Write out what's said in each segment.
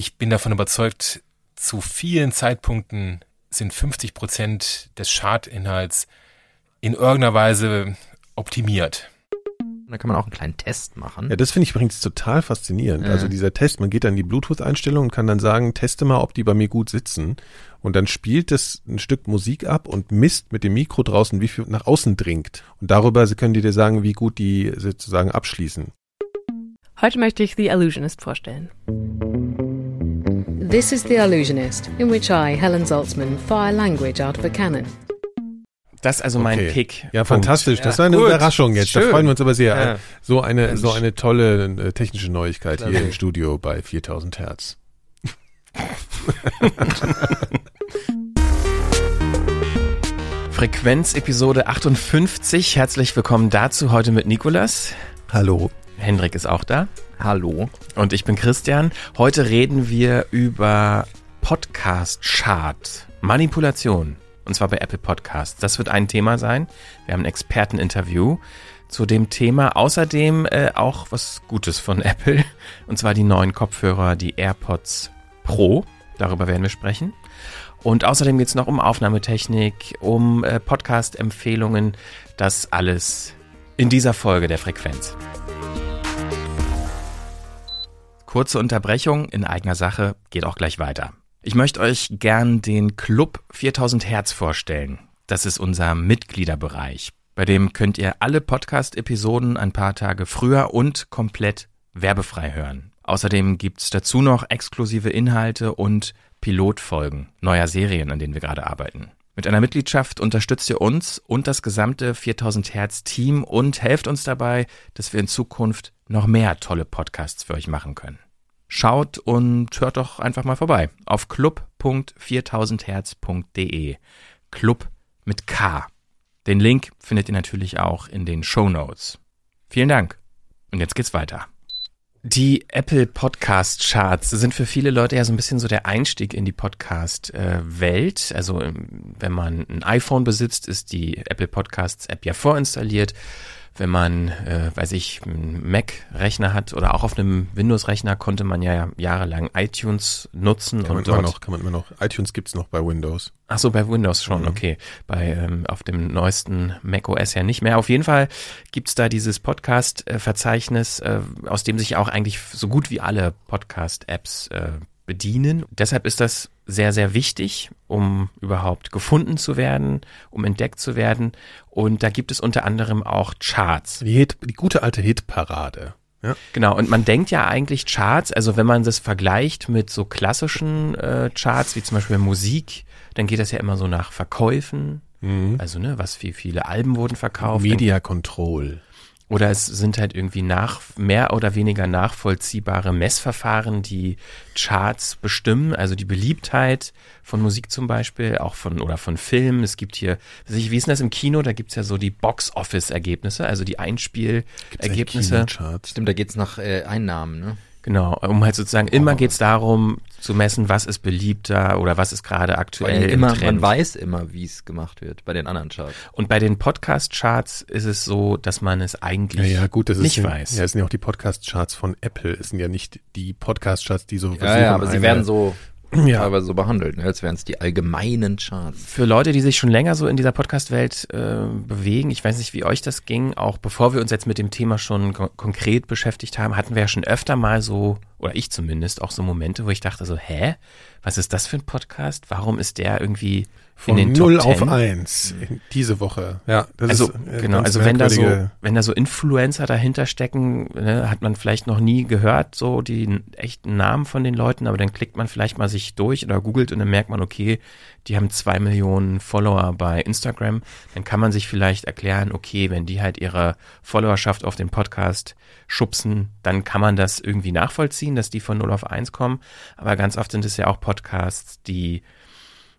ich bin davon überzeugt, zu vielen Zeitpunkten sind 50 Prozent des Chartinhalts in irgendeiner Weise optimiert. Da kann man auch einen kleinen Test machen. Ja, das finde ich übrigens total faszinierend. Ja. Also dieser Test, man geht dann in die Bluetooth-Einstellung und kann dann sagen, teste mal, ob die bei mir gut sitzen. Und dann spielt es ein Stück Musik ab und misst mit dem Mikro draußen, wie viel nach außen dringt. Und darüber können die dir sagen, wie gut die sozusagen abschließen. Heute möchte ich The Illusionist vorstellen. This is The Illusionist, in which I, Helen Zaltzman, fire language out of a cannon. Das ist also mein Okay. Pick. Ja, Punkt. fantastisch. Das Ja, war eine gut. Überraschung jetzt. Da Schön. freuen wir uns aber sehr. Ja. So eine, Mensch. so eine tolle äh, technische Neuigkeit hier im Studio bei 4000 Hertz. Frequenz Episode 58. Herzlich willkommen dazu heute mit Nikolas. Hallo. Hendrik ist auch da. Hallo. Und ich bin Christian. Heute reden wir über Podcast Chart. Manipulation. Und zwar bei Apple Podcasts. Das wird ein Thema sein. Wir haben ein Experteninterview zu dem Thema. Außerdem äh, auch was Gutes von Apple. Und zwar die neuen Kopfhörer, die AirPods Pro. Darüber werden wir sprechen. Und außerdem geht es noch um Aufnahmetechnik, um äh, Podcast-Empfehlungen. Das alles in dieser Folge der Frequenz. Kurze Unterbrechung in eigener Sache, geht auch gleich weiter. Ich möchte euch gern den Club 4000 Hertz vorstellen. Das ist unser Mitgliederbereich. Bei dem könnt ihr alle Podcast-Episoden ein paar Tage früher und komplett werbefrei hören. Außerdem gibt's dazu noch exklusive Inhalte und Pilotfolgen neuer Serien, an denen wir gerade arbeiten. Mit einer Mitgliedschaft unterstützt ihr uns und das gesamte 4000 Hertz Team und helft uns dabei, dass wir in Zukunft noch mehr tolle Podcasts für euch machen können. Schaut und hört doch einfach mal vorbei auf club.4000herz.de. Club mit K. Den Link findet ihr natürlich auch in den Show Notes. Vielen Dank. Und jetzt geht's weiter. Die Apple Podcast Charts sind für viele Leute ja so ein bisschen so der Einstieg in die Podcast-Welt. Also ähm, wenn man ein iPhone besitzt, ist die Apple Podcasts App ja vorinstalliert. Wenn man, äh, weiß ich, einen Mac-Rechner hat oder auch auf einem Windows-Rechner konnte man ja jahrelang iTunes nutzen Kann man und immer dort noch, kann man immer noch. iTunes gibt's noch bei Windows. Ach so, bei Windows schon, Mhm. okay. Bei ähm, auf dem neuesten macOS ja nicht mehr. Auf jeden Fall gibt's da dieses Podcast-Verzeichnis, äh, aus dem sich auch eigentlich so gut wie alle Podcast-Apps äh, bedienen. Deshalb ist das sehr, sehr wichtig, um überhaupt gefunden zu werden, um entdeckt zu werden. Und da gibt es unter anderem auch Charts. Die, Hit, die gute alte Hitparade. Ja. Genau, und man denkt ja eigentlich Charts, also wenn man das vergleicht mit so klassischen äh, Charts, wie zum Beispiel Musik, dann geht das ja immer so nach Verkäufen, Mhm. also ne, was wie viele Alben wurden verkauft. Media Control. Oder es sind halt irgendwie nach, mehr oder weniger nachvollziehbare Messverfahren, die Charts bestimmen, also die Beliebtheit von Musik zum Beispiel, auch von oder von Filmen. Es gibt hier, weiß ich, wie ist denn das im Kino? Da gibt's ja so die Box-Office-Ergebnisse, also die Einspielergebnisse. Stimmt, da geht's nach äh, Einnahmen, ne? Genau, um halt sozusagen immer geht's darum zu messen, was ist beliebter oder was ist gerade aktuell im immer, Trend. man weiß immer, wie es gemacht wird bei den anderen Charts. Und bei den Podcast-Charts ist es so, dass man es Ja, eigentlich ja, gut, das ist nicht sind, weiß. Ja, es sind ja auch die Podcast-Charts von Apple. Es sind ja nicht die Podcast-Charts, die so Ja, ja, aber sie werden so ja, teilweise so behandelt, ne? als wären es die allgemeinen Charts. Für Leute, die sich schon länger so in dieser Podcast-Welt äh, bewegen, ich weiß nicht, wie euch das ging, auch bevor wir uns jetzt mit dem Thema schon ko konkret beschäftigt haben, hatten wir ja schon öfter mal so, oder ich zumindest, auch so Momente, wo ich dachte so, hä, was ist das für ein Podcast? Warum ist der irgendwie von in den 0 Top auf 10? 1 diese Woche. Ja, das Also ist äh, genau, also wenn da so, wenn da so Influencer dahinter stecken, ne, hat man vielleicht noch nie gehört, so die echten Namen von den Leuten, aber dann klickt man vielleicht mal sich durch oder googelt und dann merkt man, okay, die haben zwei Millionen Follower bei Instagram, dann kann man sich vielleicht erklären, okay, wenn die halt ihre Followerschaft auf den Podcast schubsen, dann kann man das irgendwie nachvollziehen, dass die von 0 auf 1 kommen, aber ganz oft sind es ja auch Podcasts, die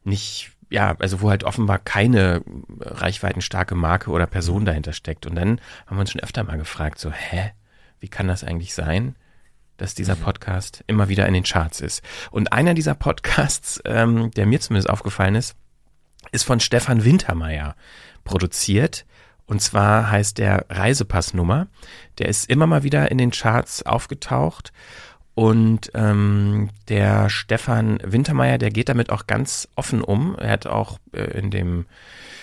nicht, ja, also wo halt offenbar keine reichweitenstarke Marke oder Person dahinter steckt. Und dann haben wir uns schon öfter mal gefragt, so, hä, wie kann das eigentlich sein, dass dieser Podcast immer wieder in den Charts ist? Und einer dieser Podcasts, ähm, der mir zumindest aufgefallen ist, ist von Stefan Wintermeyer produziert. Und zwar heißt der Reisepassnummer. Der ist immer mal wieder in den Charts aufgetaucht. Und ähm, der Stefan Wintermeyer, der geht damit auch ganz offen um. Er hat auch äh, in dem,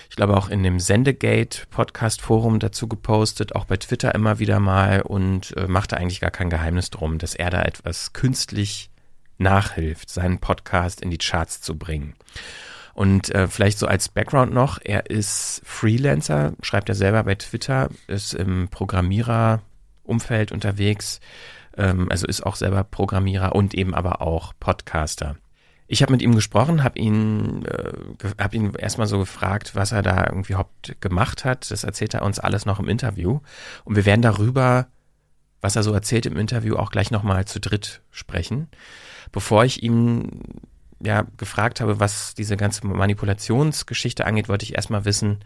ich glaube auch in dem Sendegate Podcast Forum dazu gepostet, auch bei Twitter immer wieder mal und äh, macht da eigentlich gar kein Geheimnis drum, dass er da etwas künstlich nachhilft, seinen Podcast in die Charts zu bringen. Und äh, vielleicht so als Background noch, er ist Freelancer, schreibt er selber bei Twitter, ist im Programmierer-Umfeld unterwegs, ähm, also ist auch selber Programmierer und eben aber auch Podcaster. Ich habe mit ihm gesprochen, habe ihn, äh, hab ihn erstmal so gefragt, was er da irgendwie überhaupt gemacht hat. Das erzählt er uns alles noch im Interview. Und wir werden darüber, was er so erzählt im Interview, auch gleich nochmal zu dritt sprechen. Bevor ich ihm ja gefragt habe, was diese ganze Manipulationsgeschichte angeht, wollte ich erstmal wissen,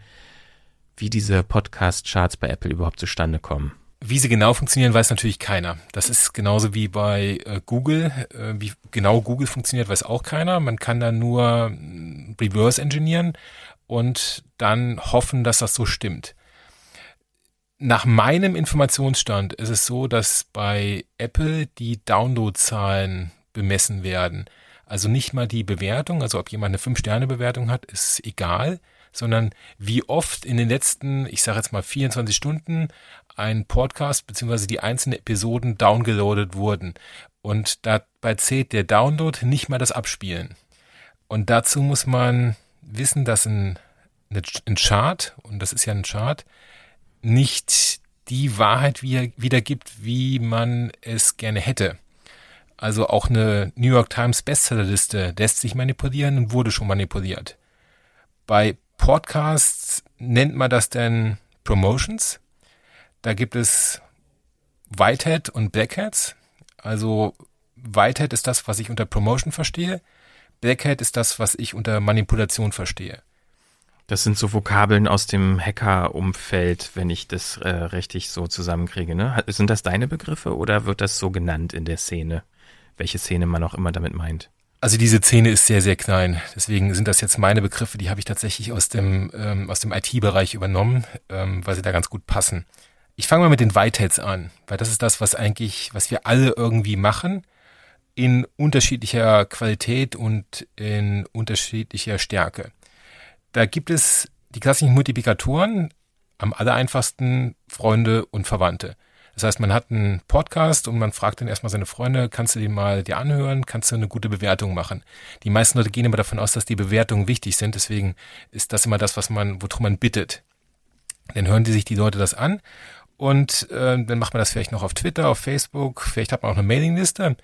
wie diese Podcast-Charts bei Apple überhaupt zustande kommen. Wie sie genau funktionieren, weiß natürlich keiner. Das ist genauso wie bei äh, Google. Äh, wie genau Google funktioniert, weiß auch keiner. Man kann da nur äh, reverse engineeren und dann hoffen, dass das so stimmt. Nach meinem Informationsstand ist es so, dass bei Apple die Downloadzahlen bemessen werden. Also nicht mal die Bewertung, also ob jemand eine 5-Sterne-Bewertung hat, ist egal, sondern wie oft in den letzten, ich sage jetzt mal 24 Stunden, ein Podcast beziehungsweise die einzelnen Episoden downgeloadet wurden. Und dabei zählt der Download nicht mal das Abspielen. Und dazu muss man wissen, dass ein, ein Chart, und das ist ja ein Chart, nicht die Wahrheit wiedergibt, wie man es gerne hätte. Also auch eine New York Times Bestsellerliste lässt sich manipulieren und wurde schon manipuliert. Bei Podcasts nennt man das denn Promotions. Da gibt es Whitehead und Blackheads. Also Whitehead ist das, was ich unter Promotion verstehe. Blackhead ist das, was ich unter Manipulation verstehe. Das sind so Vokabeln aus dem Hacker-Umfeld, wenn ich das äh, richtig so zusammenkriege. Ne? Sind das deine Begriffe oder wird das so genannt in der Szene? welche Szene man auch immer damit meint. Also diese Szene ist sehr, sehr klein. Deswegen sind das jetzt meine Begriffe, die habe ich tatsächlich aus dem, ähm, aus dem IT-Bereich übernommen, ähm, weil sie da ganz gut passen. Ich fange mal mit den Whiteheads an, weil das ist das, was eigentlich, was wir alle irgendwie machen, in unterschiedlicher Qualität und in unterschiedlicher Stärke. Da gibt es die klassischen Multiplikatoren, am allereinfachsten Freunde und Verwandte. Das heißt, man hat einen Podcast und man fragt dann erstmal seine Freunde, kannst du den mal dir anhören, kannst du eine gute Bewertung machen. Die meisten Leute gehen immer davon aus, dass die Bewertungen wichtig sind, deswegen ist das immer das, was man, worum man bittet. Dann hören die sich die Leute das an und äh, dann macht man das vielleicht noch auf Twitter, auf Facebook, vielleicht hat man auch eine Mailingliste.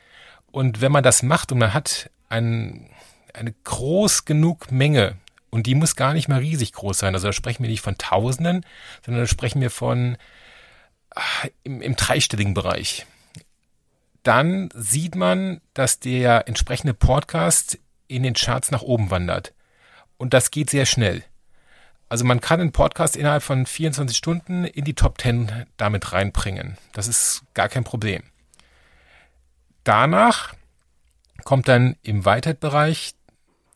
Und wenn man das macht und man hat ein, eine groß genug Menge, und die muss gar nicht mal riesig groß sein, also da sprechen wir nicht von Tausenden, sondern da sprechen wir von im, im dreistelligen Bereich. Dann sieht man, dass der entsprechende Podcast in den Charts nach oben wandert. Und das geht sehr schnell. Also man kann einen Podcast innerhalb von 24 Stunden in die Top 10 damit reinbringen. Das ist gar kein Problem. Danach kommt dann im Whitehead-Bereich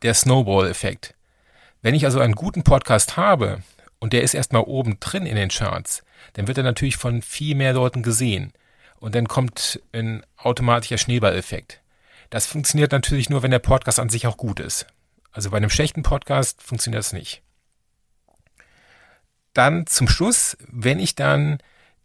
der Snowball-Effekt. Wenn ich also einen guten Podcast habe und der ist erstmal oben drin in den Charts, dann wird er natürlich von viel mehr Leuten gesehen. Und dann kommt ein automatischer Schneeballeffekt. Das funktioniert natürlich nur, wenn der Podcast an sich auch gut ist. Also bei einem schlechten Podcast funktioniert das nicht. Dann zum Schluss, wenn ich dann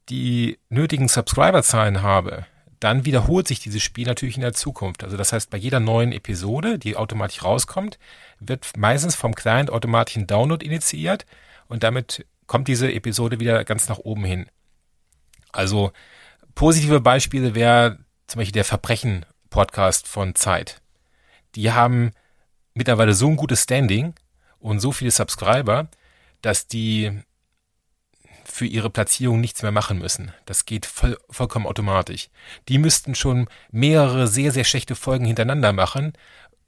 die nötigen Subscriber-Zahlen habe, dann wiederholt sich dieses Spiel natürlich in der Zukunft. Also das heißt, bei jeder neuen Episode, die automatisch rauskommt, wird meistens vom Client automatisch ein Download initiiert und damit kommt diese Episode wieder ganz nach oben hin. Also positive Beispiele wäre zum Beispiel der Verbrechen-Podcast von Zeit. Die haben mittlerweile so ein gutes Standing und so viele Subscriber, dass die für ihre Platzierung nichts mehr machen müssen. Das geht voll, vollkommen automatisch. Die müssten schon mehrere sehr, sehr schlechte Folgen hintereinander machen,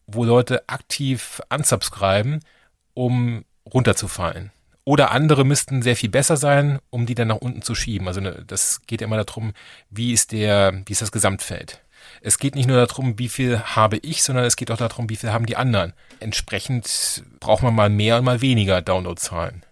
wo Leute aktiv unsubscriben, um runterzufallen. Oder andere müssten sehr viel besser sein, um die dann nach unten zu schieben. Also ne, das geht immer darum, wie ist der, wie ist das Gesamtfeld. Es geht nicht nur darum, wie viel habe ich, sondern es geht auch darum, wie viel haben die anderen. Entsprechend braucht man mal mehr und mal weniger Downloadzahlen.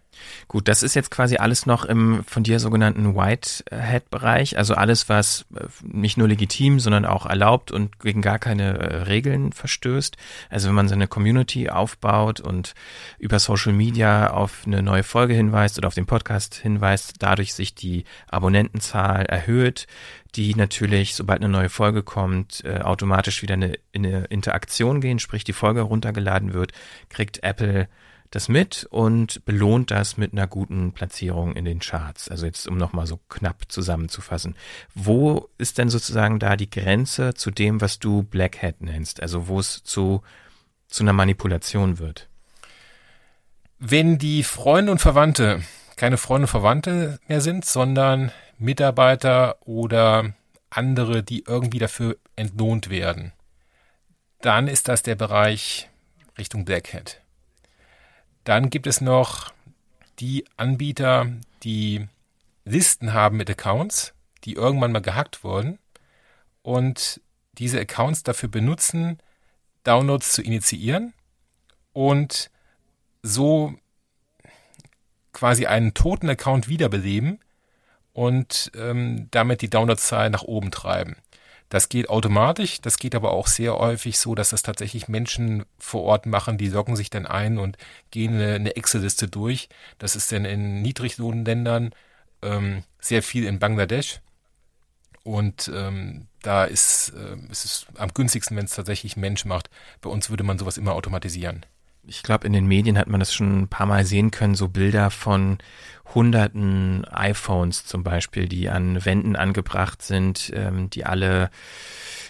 Gut, das ist jetzt quasi alles noch im von dir sogenannten Whitehead-Bereich, also alles, was äh, nicht nur legitim, sondern auch erlaubt und gegen gar keine äh, Regeln verstößt. Also wenn man seine Community aufbaut und über Social Media auf eine neue Folge hinweist oder auf den Podcast hinweist, dadurch sich die Abonnentenzahl erhöht, die natürlich, sobald eine neue Folge kommt, äh, automatisch wieder in eine Interaktion gehen, sprich die Folge runtergeladen wird, kriegt Apple das mit und belohnt das mit einer guten Platzierung in den Charts. Also jetzt, um nochmal so knapp zusammenzufassen. Wo ist denn sozusagen da die Grenze zu dem, was du Black Hat nennst? Also wo es zu, zu einer Manipulation wird? Wenn die Freunde und Verwandte keine Freunde und Verwandte mehr sind, sondern Mitarbeiter oder andere, die irgendwie dafür entlohnt werden, dann ist das der Bereich Richtung Black Hat. Dann gibt es noch die Anbieter, die Listen haben mit Accounts, die irgendwann mal gehackt wurden und diese Accounts dafür benutzen, Downloads zu initiieren und so quasi einen toten Account wiederbeleben und ähm, damit die Downloadzahl nach oben treiben. Das geht automatisch, das geht aber auch sehr häufig so, dass das tatsächlich Menschen vor Ort machen, die loggen sich dann ein und gehen eine, eine Excel-Liste durch. Das ist dann in Niedriglohnländern ähm, sehr viel in Bangladesch. Und ähm, da ist, äh, ist es am günstigsten, wenn es tatsächlich Mensch macht. Bei uns würde man sowas immer automatisieren ich glaube, in den Medien hat man das schon ein paar Mal sehen können, so Bilder von hunderten iPhones zum Beispiel, die an Wänden angebracht sind, ähm, die alle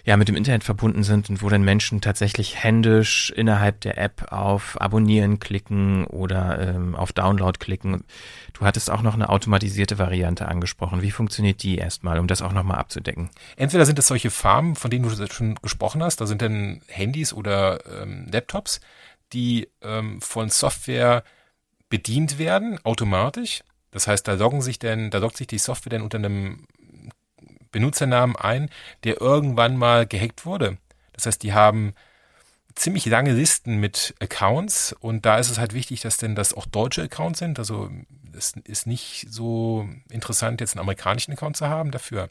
ja mit dem Internet verbunden sind und wo dann Menschen tatsächlich händisch innerhalb der App auf Abonnieren klicken oder ähm, auf Download klicken. Du hattest auch noch eine automatisierte Variante angesprochen. Wie funktioniert die erstmal, um das auch nochmal abzudecken? Entweder sind es solche Farmen, von denen du schon gesprochen hast, da sind dann Handys oder ähm, Laptops, die ähm, von Software bedient werden, automatisch. Das heißt, da loggen sich denn, da loggt sich die Software dann unter einem Benutzernamen ein, der irgendwann mal gehackt wurde. Das heißt, die haben ziemlich lange Listen mit Accounts und da ist es halt wichtig, dass denn das auch deutsche Accounts sind. Also es ist nicht so interessant, jetzt einen amerikanischen Account zu haben dafür.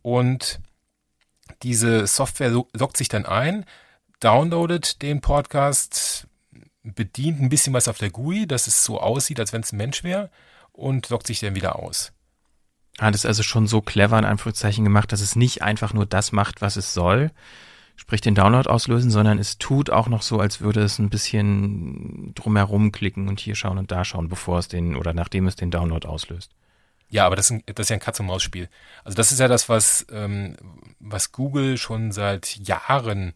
Und diese Software loggt sich dann ein, downloadet den Podcast, bedient ein bisschen was auf der GUI, dass es so aussieht, als wenn es ein Mensch wäre und loggt sich dann wieder aus. Hat es also schon so clever in Anführungszeichen gemacht, dass es nicht einfach nur das macht, was es soll, sprich den Download auslösen, sondern es tut auch noch so, als würde es ein bisschen drumherum klicken und hier schauen und da schauen, bevor es den oder nachdem es den Download auslöst. Ja, aber das ist, das ist ja ein Katz-und-Maus-Spiel. Also das ist ja das, was, ähm, was Google schon seit Jahren äh,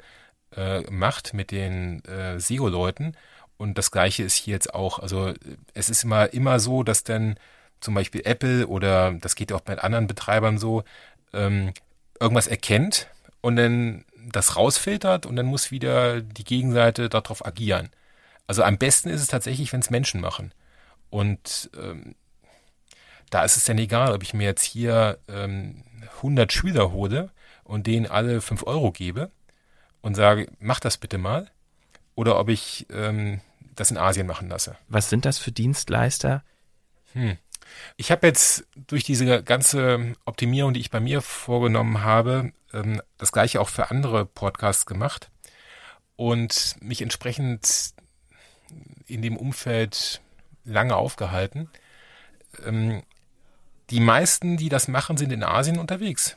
macht mit den äh, SEO-Leuten. Und das gleiche ist hier jetzt auch. Also es ist immer, immer so, dass dann zum Beispiel Apple oder das geht ja auch bei anderen Betreibern so, ähm, irgendwas erkennt und dann das rausfiltert und dann muss wieder die Gegenseite darauf agieren. Also am besten ist es tatsächlich, wenn es Menschen machen. Und ähm, da ist es dann egal, ob ich mir jetzt hier ähm, 100 Schüler hole und denen alle 5 Euro gebe und sage, mach das bitte mal. Oder ob ich ähm, das in Asien machen lasse. Was sind das für Dienstleister? Hm. Ich habe jetzt durch diese ganze Optimierung, die ich bei mir vorgenommen habe, ähm, das gleiche auch für andere Podcasts gemacht und mich entsprechend in dem Umfeld lange aufgehalten. Ähm, die meisten, die das machen, sind in Asien unterwegs.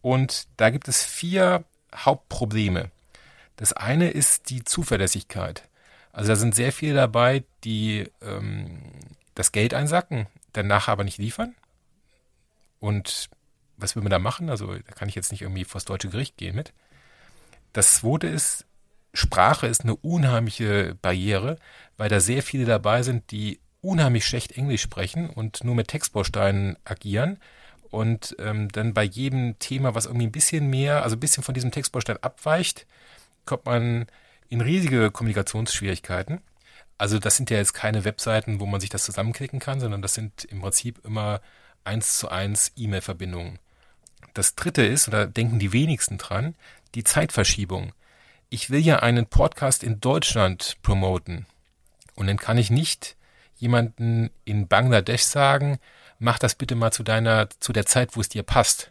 Und da gibt es vier Hauptprobleme. Das eine ist die Zuverlässigkeit. Also da sind sehr viele dabei, die ähm, das Geld einsacken, danach aber nicht liefern. Und was will man da machen? Also da kann ich jetzt nicht irgendwie vors deutsche Gericht gehen mit. Das zweite ist, Sprache ist eine unheimliche Barriere, weil da sehr viele dabei sind, die unheimlich schlecht Englisch sprechen und nur mit Textbausteinen agieren und ähm, dann bei jedem Thema, was irgendwie ein bisschen mehr, also ein bisschen von diesem Textbaustein abweicht, kommt man in riesige Kommunikationsschwierigkeiten. Also das sind ja jetzt keine Webseiten, wo man sich das zusammenklicken kann, sondern das sind im Prinzip immer eins zu eins E-Mail-Verbindungen. Das dritte ist, da denken die wenigsten dran, die Zeitverschiebung. Ich will ja einen Podcast in Deutschland promoten. Und dann kann ich nicht jemanden in Bangladesch sagen, mach das bitte mal zu deiner, zu der Zeit, wo es dir passt.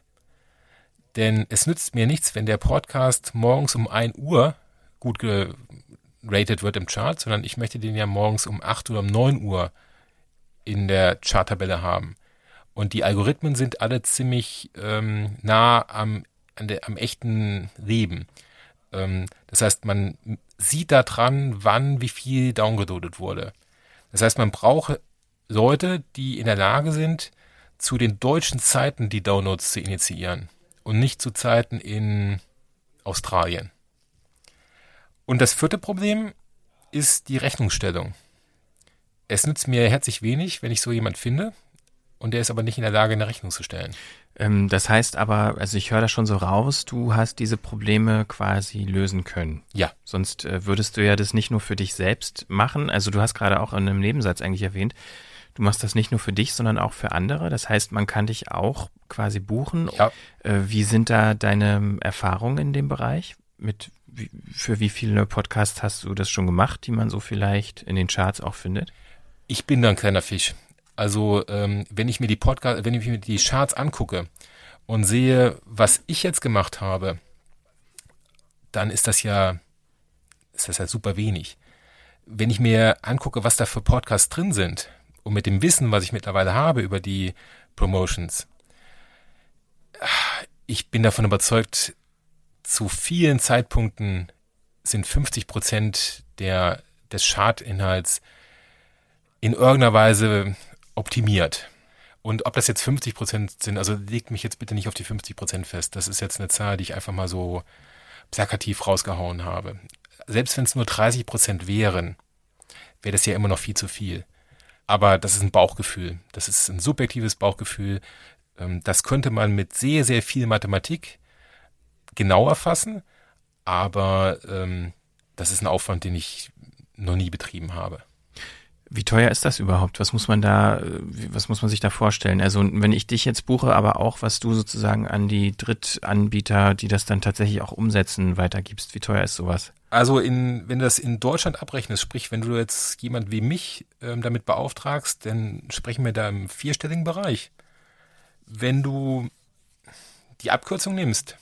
Denn es nützt mir nichts, wenn der Podcast morgens um 1 Uhr gut geratet wird im Chart, sondern ich möchte den ja morgens um 8 oder um 9 Uhr in der Charttabelle haben. Und die Algorithmen sind alle ziemlich ähm, nah am, an der, am echten Leben. Ähm, das heißt, man sieht da dran, wann wie viel downgeloadet wurde. Das heißt, man braucht Leute, die in der Lage sind, zu den deutschen Zeiten die Downloads zu initiieren und nicht zu Zeiten in Australien. Und das vierte Problem ist die Rechnungsstellung. Es nützt mir herzlich wenig, wenn ich so jemand finde und der ist aber nicht in der Lage, eine Rechnung zu stellen. Ähm, das heißt aber, also ich höre da schon so raus, du hast diese Probleme quasi lösen können. Ja. Sonst äh, würdest du ja das nicht nur für dich selbst machen. Also du hast gerade auch in einem Nebensatz eigentlich erwähnt, du machst das nicht nur für dich, sondern auch für andere. Das heißt, man kann dich auch quasi buchen. Ja. Äh, wie sind da deine Erfahrungen in dem Bereich? Mit für wie viele Podcasts hast du das schon gemacht, die man so vielleicht in den Charts auch findet? Ich bin da ein kleiner Fisch. Also ähm, wenn ich mir die Podcast, wenn ich mir die Charts angucke und sehe, was ich jetzt gemacht habe, dann ist das ja, ist das ja super wenig. Wenn ich mir angucke, was da für Podcasts drin sind und mit dem Wissen, was ich mittlerweile habe über die Promotions, ich bin davon überzeugt, zu vielen Zeitpunkten sind 50 Prozent der, des Chartinhalts in irgendeiner Weise optimiert. Und ob das jetzt 50 Prozent sind, also legt mich jetzt bitte nicht auf die 50 Prozent fest. Das ist jetzt eine Zahl, die ich einfach mal so plakativ rausgehauen habe. Selbst wenn es nur 30 Prozent wären, wäre das ja immer noch viel zu viel. Aber das ist ein Bauchgefühl. Das ist ein subjektives Bauchgefühl. Ähm, das könnte man mit sehr, sehr viel Mathematik genau erfassen. Aber ähm, das ist ein Aufwand, den ich noch nie betrieben habe. Wie teuer ist das überhaupt? Was muss man da, was muss man sich da vorstellen? Also wenn ich dich jetzt buche, aber auch was du sozusagen an die Drittanbieter, die das dann tatsächlich auch umsetzen, weitergibst, wie teuer ist sowas? Also in, wenn du das in Deutschland abrechnest, sprich, wenn du jetzt jemand wie mich ähm, damit beauftragst, dann sprechen wir da im vierstelligen Bereich. Wenn du die Abkürzung nimmst,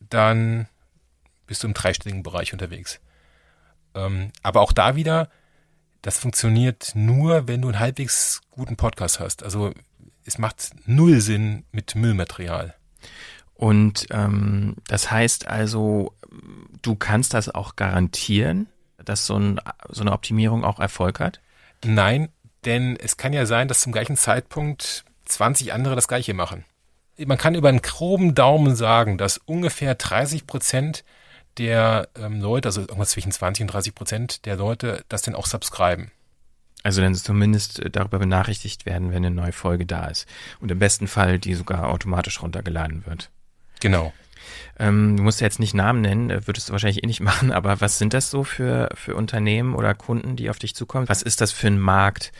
dann bist du im dreistelligen Bereich unterwegs. Ähm, aber auch da wieder, das funktioniert nur, wenn du einen halbwegs guten Podcast hast. Also es macht null Sinn mit Müllmaterial. Und ähm, das heißt also, du kannst das auch garantieren, dass so, ein, so eine Optimierung auch Erfolg hat? Nein, denn es kann ja sein, dass zum gleichen Zeitpunkt 20 andere das gleiche machen. Man kann über einen groben Daumen sagen, dass ungefähr 30 Prozent der ähm, Leute, also irgendwas zwischen 20 und 30 Prozent der Leute, das denn auch subscriben. Also dann zumindest äh, darüber benachrichtigt werden, wenn eine neue Folge da ist. Und im besten Fall die sogar automatisch runtergeladen wird. Genau. Ähm, du musst ja jetzt nicht Namen nennen, äh, würdest du wahrscheinlich eh nicht machen, aber was sind das so für, für Unternehmen oder Kunden, die auf dich zukommen? Was ist das für ein Markt,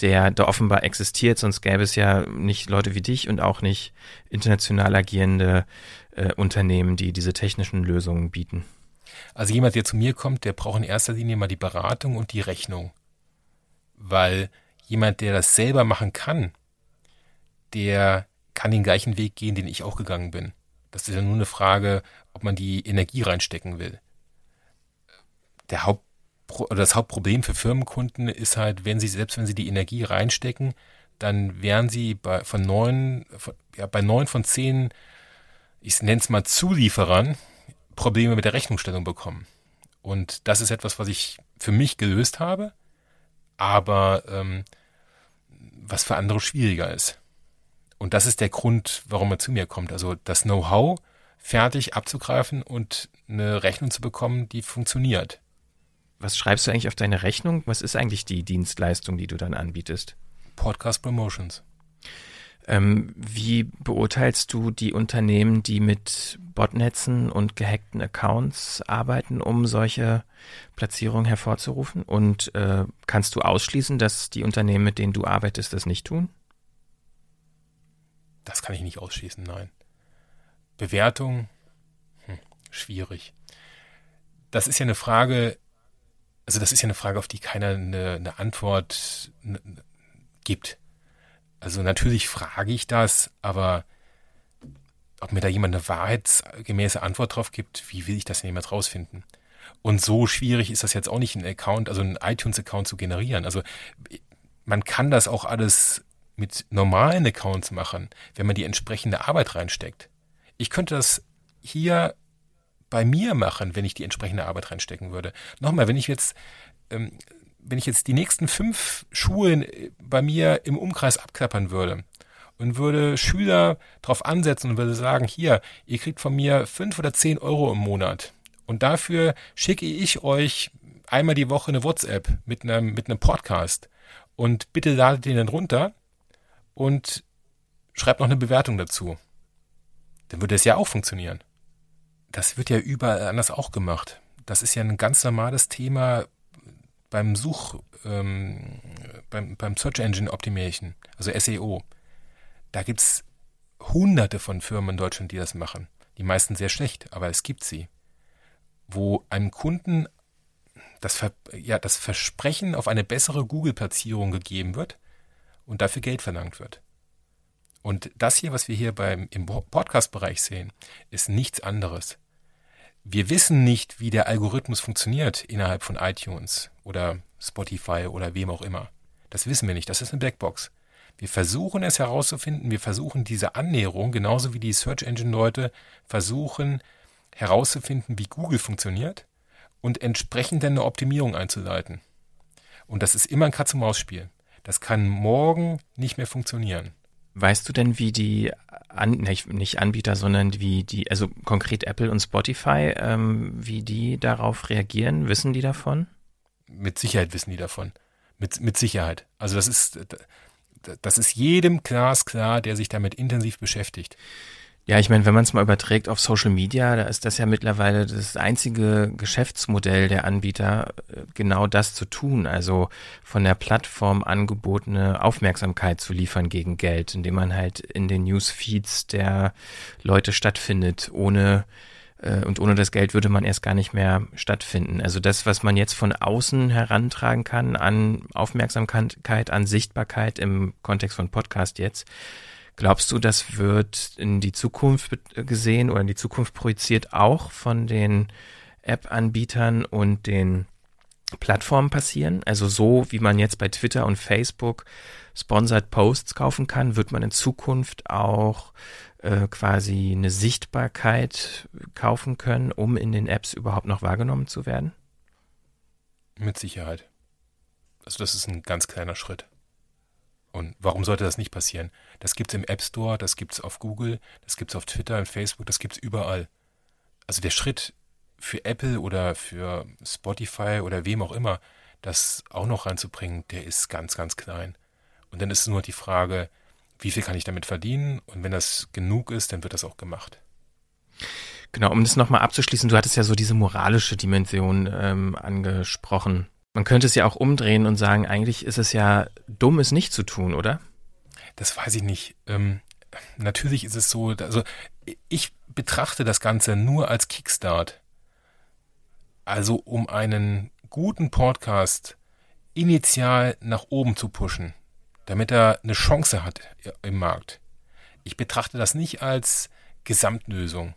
der da offenbar existiert, sonst gäbe es ja nicht Leute wie dich und auch nicht international agierende äh, Unternehmen, die diese technischen Lösungen bieten. Also jemand, der zu mir kommt, der braucht in erster Linie mal die Beratung und die Rechnung. Weil jemand, der das selber machen kann, der kann den gleichen Weg gehen, den ich auch gegangen bin. Das ist ja nur eine Frage, ob man die Energie reinstecken will. Der Haupt das Hauptproblem für Firmenkunden ist halt, wenn sie, selbst wenn sie die Energie reinstecken, dann werden sie bei, von neun, von, ja, bei neun von zehn, ich nenne es mal Zulieferern, Probleme mit der Rechnungsstellung bekommen. Und das ist etwas, was ich für mich gelöst habe, aber ähm, was für andere schwieriger ist. Und das ist der Grund, warum er zu mir kommt. Also das Know-how fertig abzugreifen und eine Rechnung zu bekommen, die funktioniert. Was schreibst du eigentlich auf deine Rechnung? Was ist eigentlich die Dienstleistung, die du dann anbietest? Podcast Promotions. Ähm, wie beurteilst du die Unternehmen, die mit Botnetzen und gehackten Accounts arbeiten, um solche Platzierungen hervorzurufen? Und äh, kannst du ausschließen, dass die Unternehmen, mit denen du arbeitest, das nicht tun? Das kann ich nicht ausschließen, nein. Bewertung, hm, schwierig. Das ist ja eine Frage, Also das ist ja eine Frage, auf die keiner eine, eine Antwort gibt. Also natürlich frage ich das, aber ob mir da jemand eine wahrheitsgemäße Antwort drauf gibt, wie will ich das denn jemals rausfinden? Und so schwierig ist das jetzt auch nicht, einen Account, also einen iTunes-Account zu generieren. Also man kann das auch alles mit normalen Accounts machen, wenn man die entsprechende Arbeit reinsteckt. Ich könnte das hier bei mir machen, wenn ich die entsprechende Arbeit reinstecken würde. Nochmal, wenn ich jetzt, ähm, wenn ich jetzt die nächsten fünf Schulen äh, bei mir im Umkreis abklappern würde und würde Schüler drauf ansetzen und würde sagen, hier, ihr kriegt von mir fünf oder zehn Euro im Monat und dafür schicke ich euch einmal die Woche eine WhatsApp mit einem, mit einem Podcast und bitte ladet den dann runter und schreibt noch eine Bewertung dazu. Dann würde es ja auch funktionieren. Das wird ja überall anders auch gemacht. Das ist ja ein ganz normales Thema beim Such, ähm, beim, beim Search Engine Optimation, also SEO. Da gibt's hunderte von Firmen in Deutschland, die das machen. Die meisten sehr schlecht, aber es gibt sie. Wo einem Kunden das, Ver ja, das Versprechen auf eine bessere Google-Platzierung gegeben wird und dafür Geld verlangt wird. Und das hier, was wir hier beim, im Podcast-Bereich sehen, ist nichts anderes. Wir wissen nicht, wie der Algorithmus funktioniert innerhalb von iTunes oder Spotify oder wem auch immer. Das wissen wir nicht. Das ist eine Blackbox. Wir versuchen es herauszufinden. Wir versuchen diese Annäherung, genauso wie die Search Engine Leute versuchen herauszufinden, wie Google funktioniert und entsprechend eine Optimierung einzuleiten. Und das ist immer ein Katz-und-Maus-Spiel. Das kann morgen nicht mehr funktionieren. Weißt du denn, wie die, an, nicht Anbieter, sondern wie die, also konkret Apple und Spotify, ähm, wie die darauf reagieren? Wissen die davon? Mit Sicherheit wissen die davon. Mit, mit Sicherheit. Also das ist, das ist jedem glasklar, der sich damit intensiv beschäftigt. Ja, ich meine, wenn man es mal überträgt auf Social Media, da ist das ja mittlerweile das einzige Geschäftsmodell der Anbieter, genau das zu tun, also von der Plattform angebotene Aufmerksamkeit zu liefern gegen Geld, indem man halt in den Newsfeeds der Leute stattfindet, ohne und ohne das Geld würde man erst gar nicht mehr stattfinden. Also das, was man jetzt von außen herantragen kann an Aufmerksamkeit, an Sichtbarkeit im Kontext von Podcast jetzt, Glaubst du, das wird in die Zukunft gesehen oder in die Zukunft projiziert auch von den App-Anbietern und den Plattformen passieren? Also so, wie man jetzt bei Twitter und Facebook Sponsored Posts kaufen kann, wird man in Zukunft auch äh, quasi eine Sichtbarkeit kaufen können, um in den Apps überhaupt noch wahrgenommen zu werden? Mit Sicherheit. Also das ist ein ganz kleiner Schritt. Und warum sollte das nicht passieren? Das gibt's im App Store, das gibt's auf Google, das gibt's auf Twitter und Facebook, das gibt's überall. Also der Schritt für Apple oder für Spotify oder wem auch immer, das auch noch reinzubringen, der ist ganz, ganz klein. Und dann ist es nur die Frage, wie viel kann ich damit verdienen? Und wenn das genug ist, dann wird das auch gemacht. Genau, um das nochmal abzuschließen, du hattest ja so diese moralische Dimension ähm, angesprochen. Man könnte es ja auch umdrehen und sagen, eigentlich ist es ja dumm, es nicht zu tun, oder? Das weiß ich nicht. Ähm, natürlich ist es so, also ich betrachte das Ganze nur als Kickstart. Also um einen guten Podcast initial nach oben zu pushen, damit er eine Chance hat im Markt. Ich betrachte das nicht als Gesamtlösung.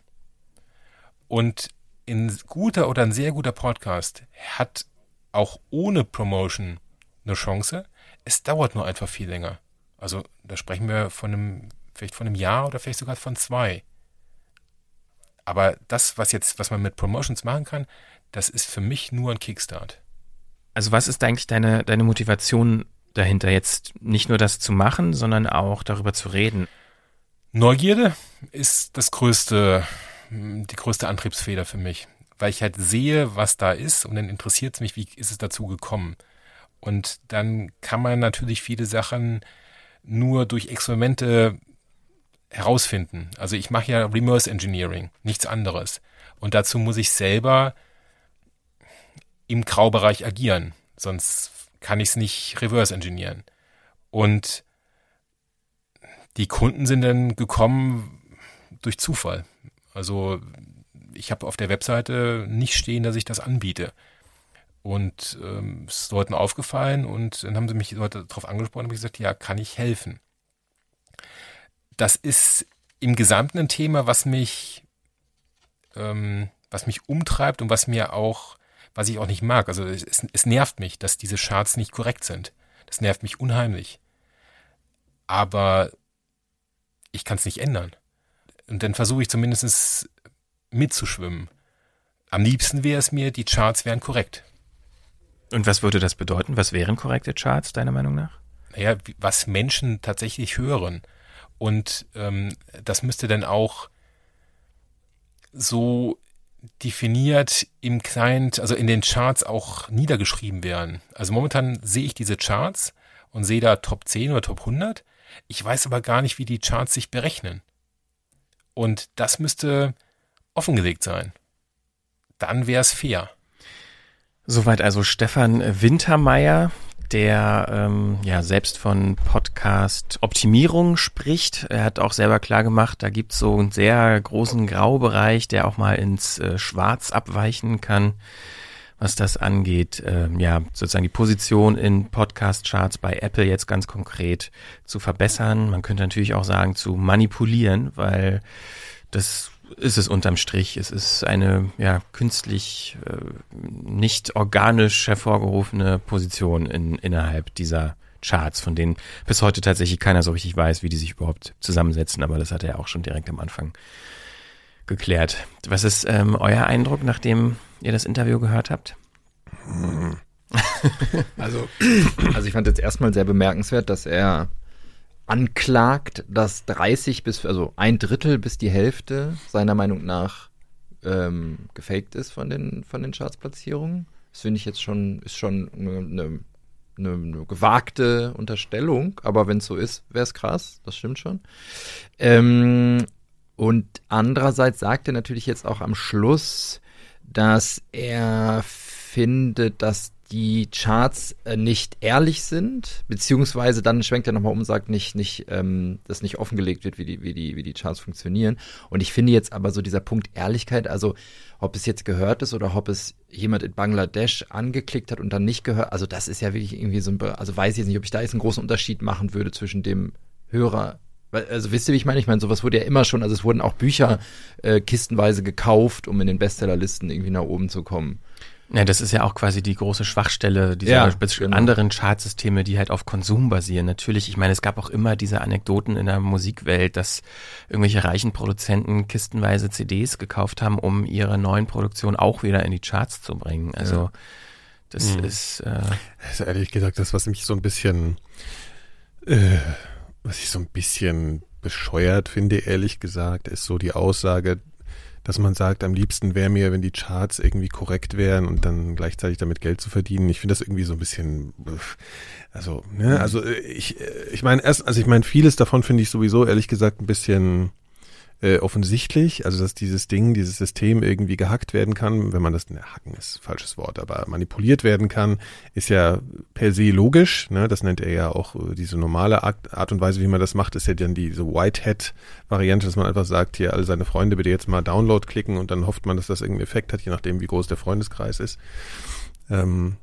Und ein guter oder ein sehr guter Podcast hat auch ohne Promotion eine Chance. Es dauert nur einfach viel länger. Also da sprechen wir von einem, vielleicht von einem Jahr oder vielleicht sogar von zwei. Aber das, was jetzt, was man mit Promotions machen kann, das ist für mich nur ein Kickstart. Also was ist eigentlich deine, deine Motivation dahinter, jetzt nicht nur das zu machen, sondern auch darüber zu reden? Neugierde ist das größte, die größte Antriebsfeder für mich, weil ich halt sehe, was da ist und dann interessiert es mich, wie ist es dazu gekommen. Und dann kann man natürlich viele Sachen nur durch Experimente herausfinden. Also ich mache ja Reverse Engineering, nichts anderes. Und dazu muss ich selber im Graubereich agieren, sonst kann ich es nicht reverse engineeren. Und die Kunden sind dann gekommen durch Zufall. Also ich habe auf der Webseite nicht stehen, dass ich das anbiete. Und ähm, es ist Leuten aufgefallen und dann haben sie mich Leute darauf angesprochen und gesagt, ja, kann ich helfen? Das ist im Gesamten ein Thema, was mich, ähm, was mich umtreibt und was mir auch, was ich auch nicht mag. Also es, es nervt mich, dass diese Charts nicht korrekt sind. Das nervt mich unheimlich. Aber ich kann es nicht ändern. Und dann versuche ich zumindest mitzuschwimmen. Am liebsten wäre es mir, die Charts wären korrekt. Und was würde das bedeuten? Was wären korrekte Charts, deiner Meinung nach? Naja, was Menschen tatsächlich hören. Und ähm, das müsste dann auch so definiert im Client, also in den Charts auch niedergeschrieben werden. Also momentan sehe ich diese Charts und sehe da Top 10 oder Top 100. Ich weiß aber gar nicht, wie die Charts sich berechnen. Und das müsste offengelegt sein. Dann wäre es fair. Soweit also Stefan Wintermeyer, der ähm, ja selbst von Podcast Optimierung spricht. Er hat auch selber klar gemacht, da gibt es so einen sehr großen Graubereich, der auch mal ins äh, Schwarz abweichen kann, was das angeht. Äh, ja, sozusagen die Position in Podcast-Charts bei Apple jetzt ganz konkret zu verbessern. Man könnte natürlich auch sagen, zu manipulieren, weil das ist es unterm Strich. Es ist eine ja, künstlich äh, nicht organisch hervorgerufene Position in, innerhalb dieser Charts, von denen bis heute tatsächlich keiner so richtig weiß, wie die sich überhaupt zusammensetzen, aber das hat er auch schon direkt am Anfang geklärt. Was ist ähm, euer Eindruck, nachdem ihr das Interview gehört habt? Also, also ich fand jetzt erstmal sehr bemerkenswert, dass er anklagt, dass 30 bis, also ein Drittel bis die Hälfte seiner Meinung nach ähm, gefaked ist von den, von den Chartsplatzierungen. Das finde ich jetzt schon, ist schon eine, eine, eine gewagte Unterstellung, aber wenn es so ist, wäre es krass, das stimmt schon. Ähm, und andererseits sagt er natürlich jetzt auch am Schluss, dass er findet, dass die Charts äh, nicht ehrlich sind, beziehungsweise dann schwenkt er nochmal um und sagt nicht, nicht, ähm, dass nicht offengelegt wird, wie die, wie die, wie die Charts funktionieren. Und ich finde jetzt aber so dieser Punkt Ehrlichkeit, also ob es jetzt gehört ist oder ob es jemand in Bangladesch angeklickt hat und dann nicht gehört, also das ist ja wirklich irgendwie so ein, also weiß ich jetzt nicht, ob ich da jetzt einen großen Unterschied machen würde zwischen dem Hörer also wisst ihr, wie ich meine? Ich meine, sowas wurde ja immer schon, also es wurden auch Bücher äh, kistenweise gekauft, um in den Bestsellerlisten irgendwie nach oben zu kommen. Ja, das ist ja auch quasi die große Schwachstelle dieser Ja, genau. anderen Chartsysteme, die halt auf Konsum basieren. Natürlich, ich meine, es gab auch immer diese Anekdoten in der Musikwelt, dass irgendwelche reichen Produzenten kistenweise CDs gekauft haben, um ihre neuen Produktionen auch wieder in die Charts zu bringen. Also das Mhm. ist äh, Das ist ehrlich gesagt das, was mich so ein bisschen, äh, was ich so ein bisschen bescheuert finde, ehrlich gesagt, ist so die Aussage, dass man sagt, am liebsten wäre mir, wenn die Charts irgendwie korrekt wären und dann gleichzeitig damit Geld zu verdienen. Ich finde das irgendwie so ein bisschen, also, ne, also äh, ich, äh, ich meine erst, also ich meine vieles davon finde ich sowieso ehrlich gesagt ein bisschen äh, offensichtlich, also dass dieses Ding, dieses System irgendwie gehackt werden kann, wenn man das, ne, hacken ist falsches Wort, aber manipuliert werden kann, ist ja per se logisch, ne, das nennt er ja auch äh, diese normale Art, Art und Weise, wie man das macht, ist ja dann diese Whitehead-Variante, dass man einfach sagt, hier alle seine Freunde bitte jetzt mal Download klicken und dann hofft man, dass das irgendeinen Effekt hat, je nachdem, wie groß der Freundeskreis ist. Ähm,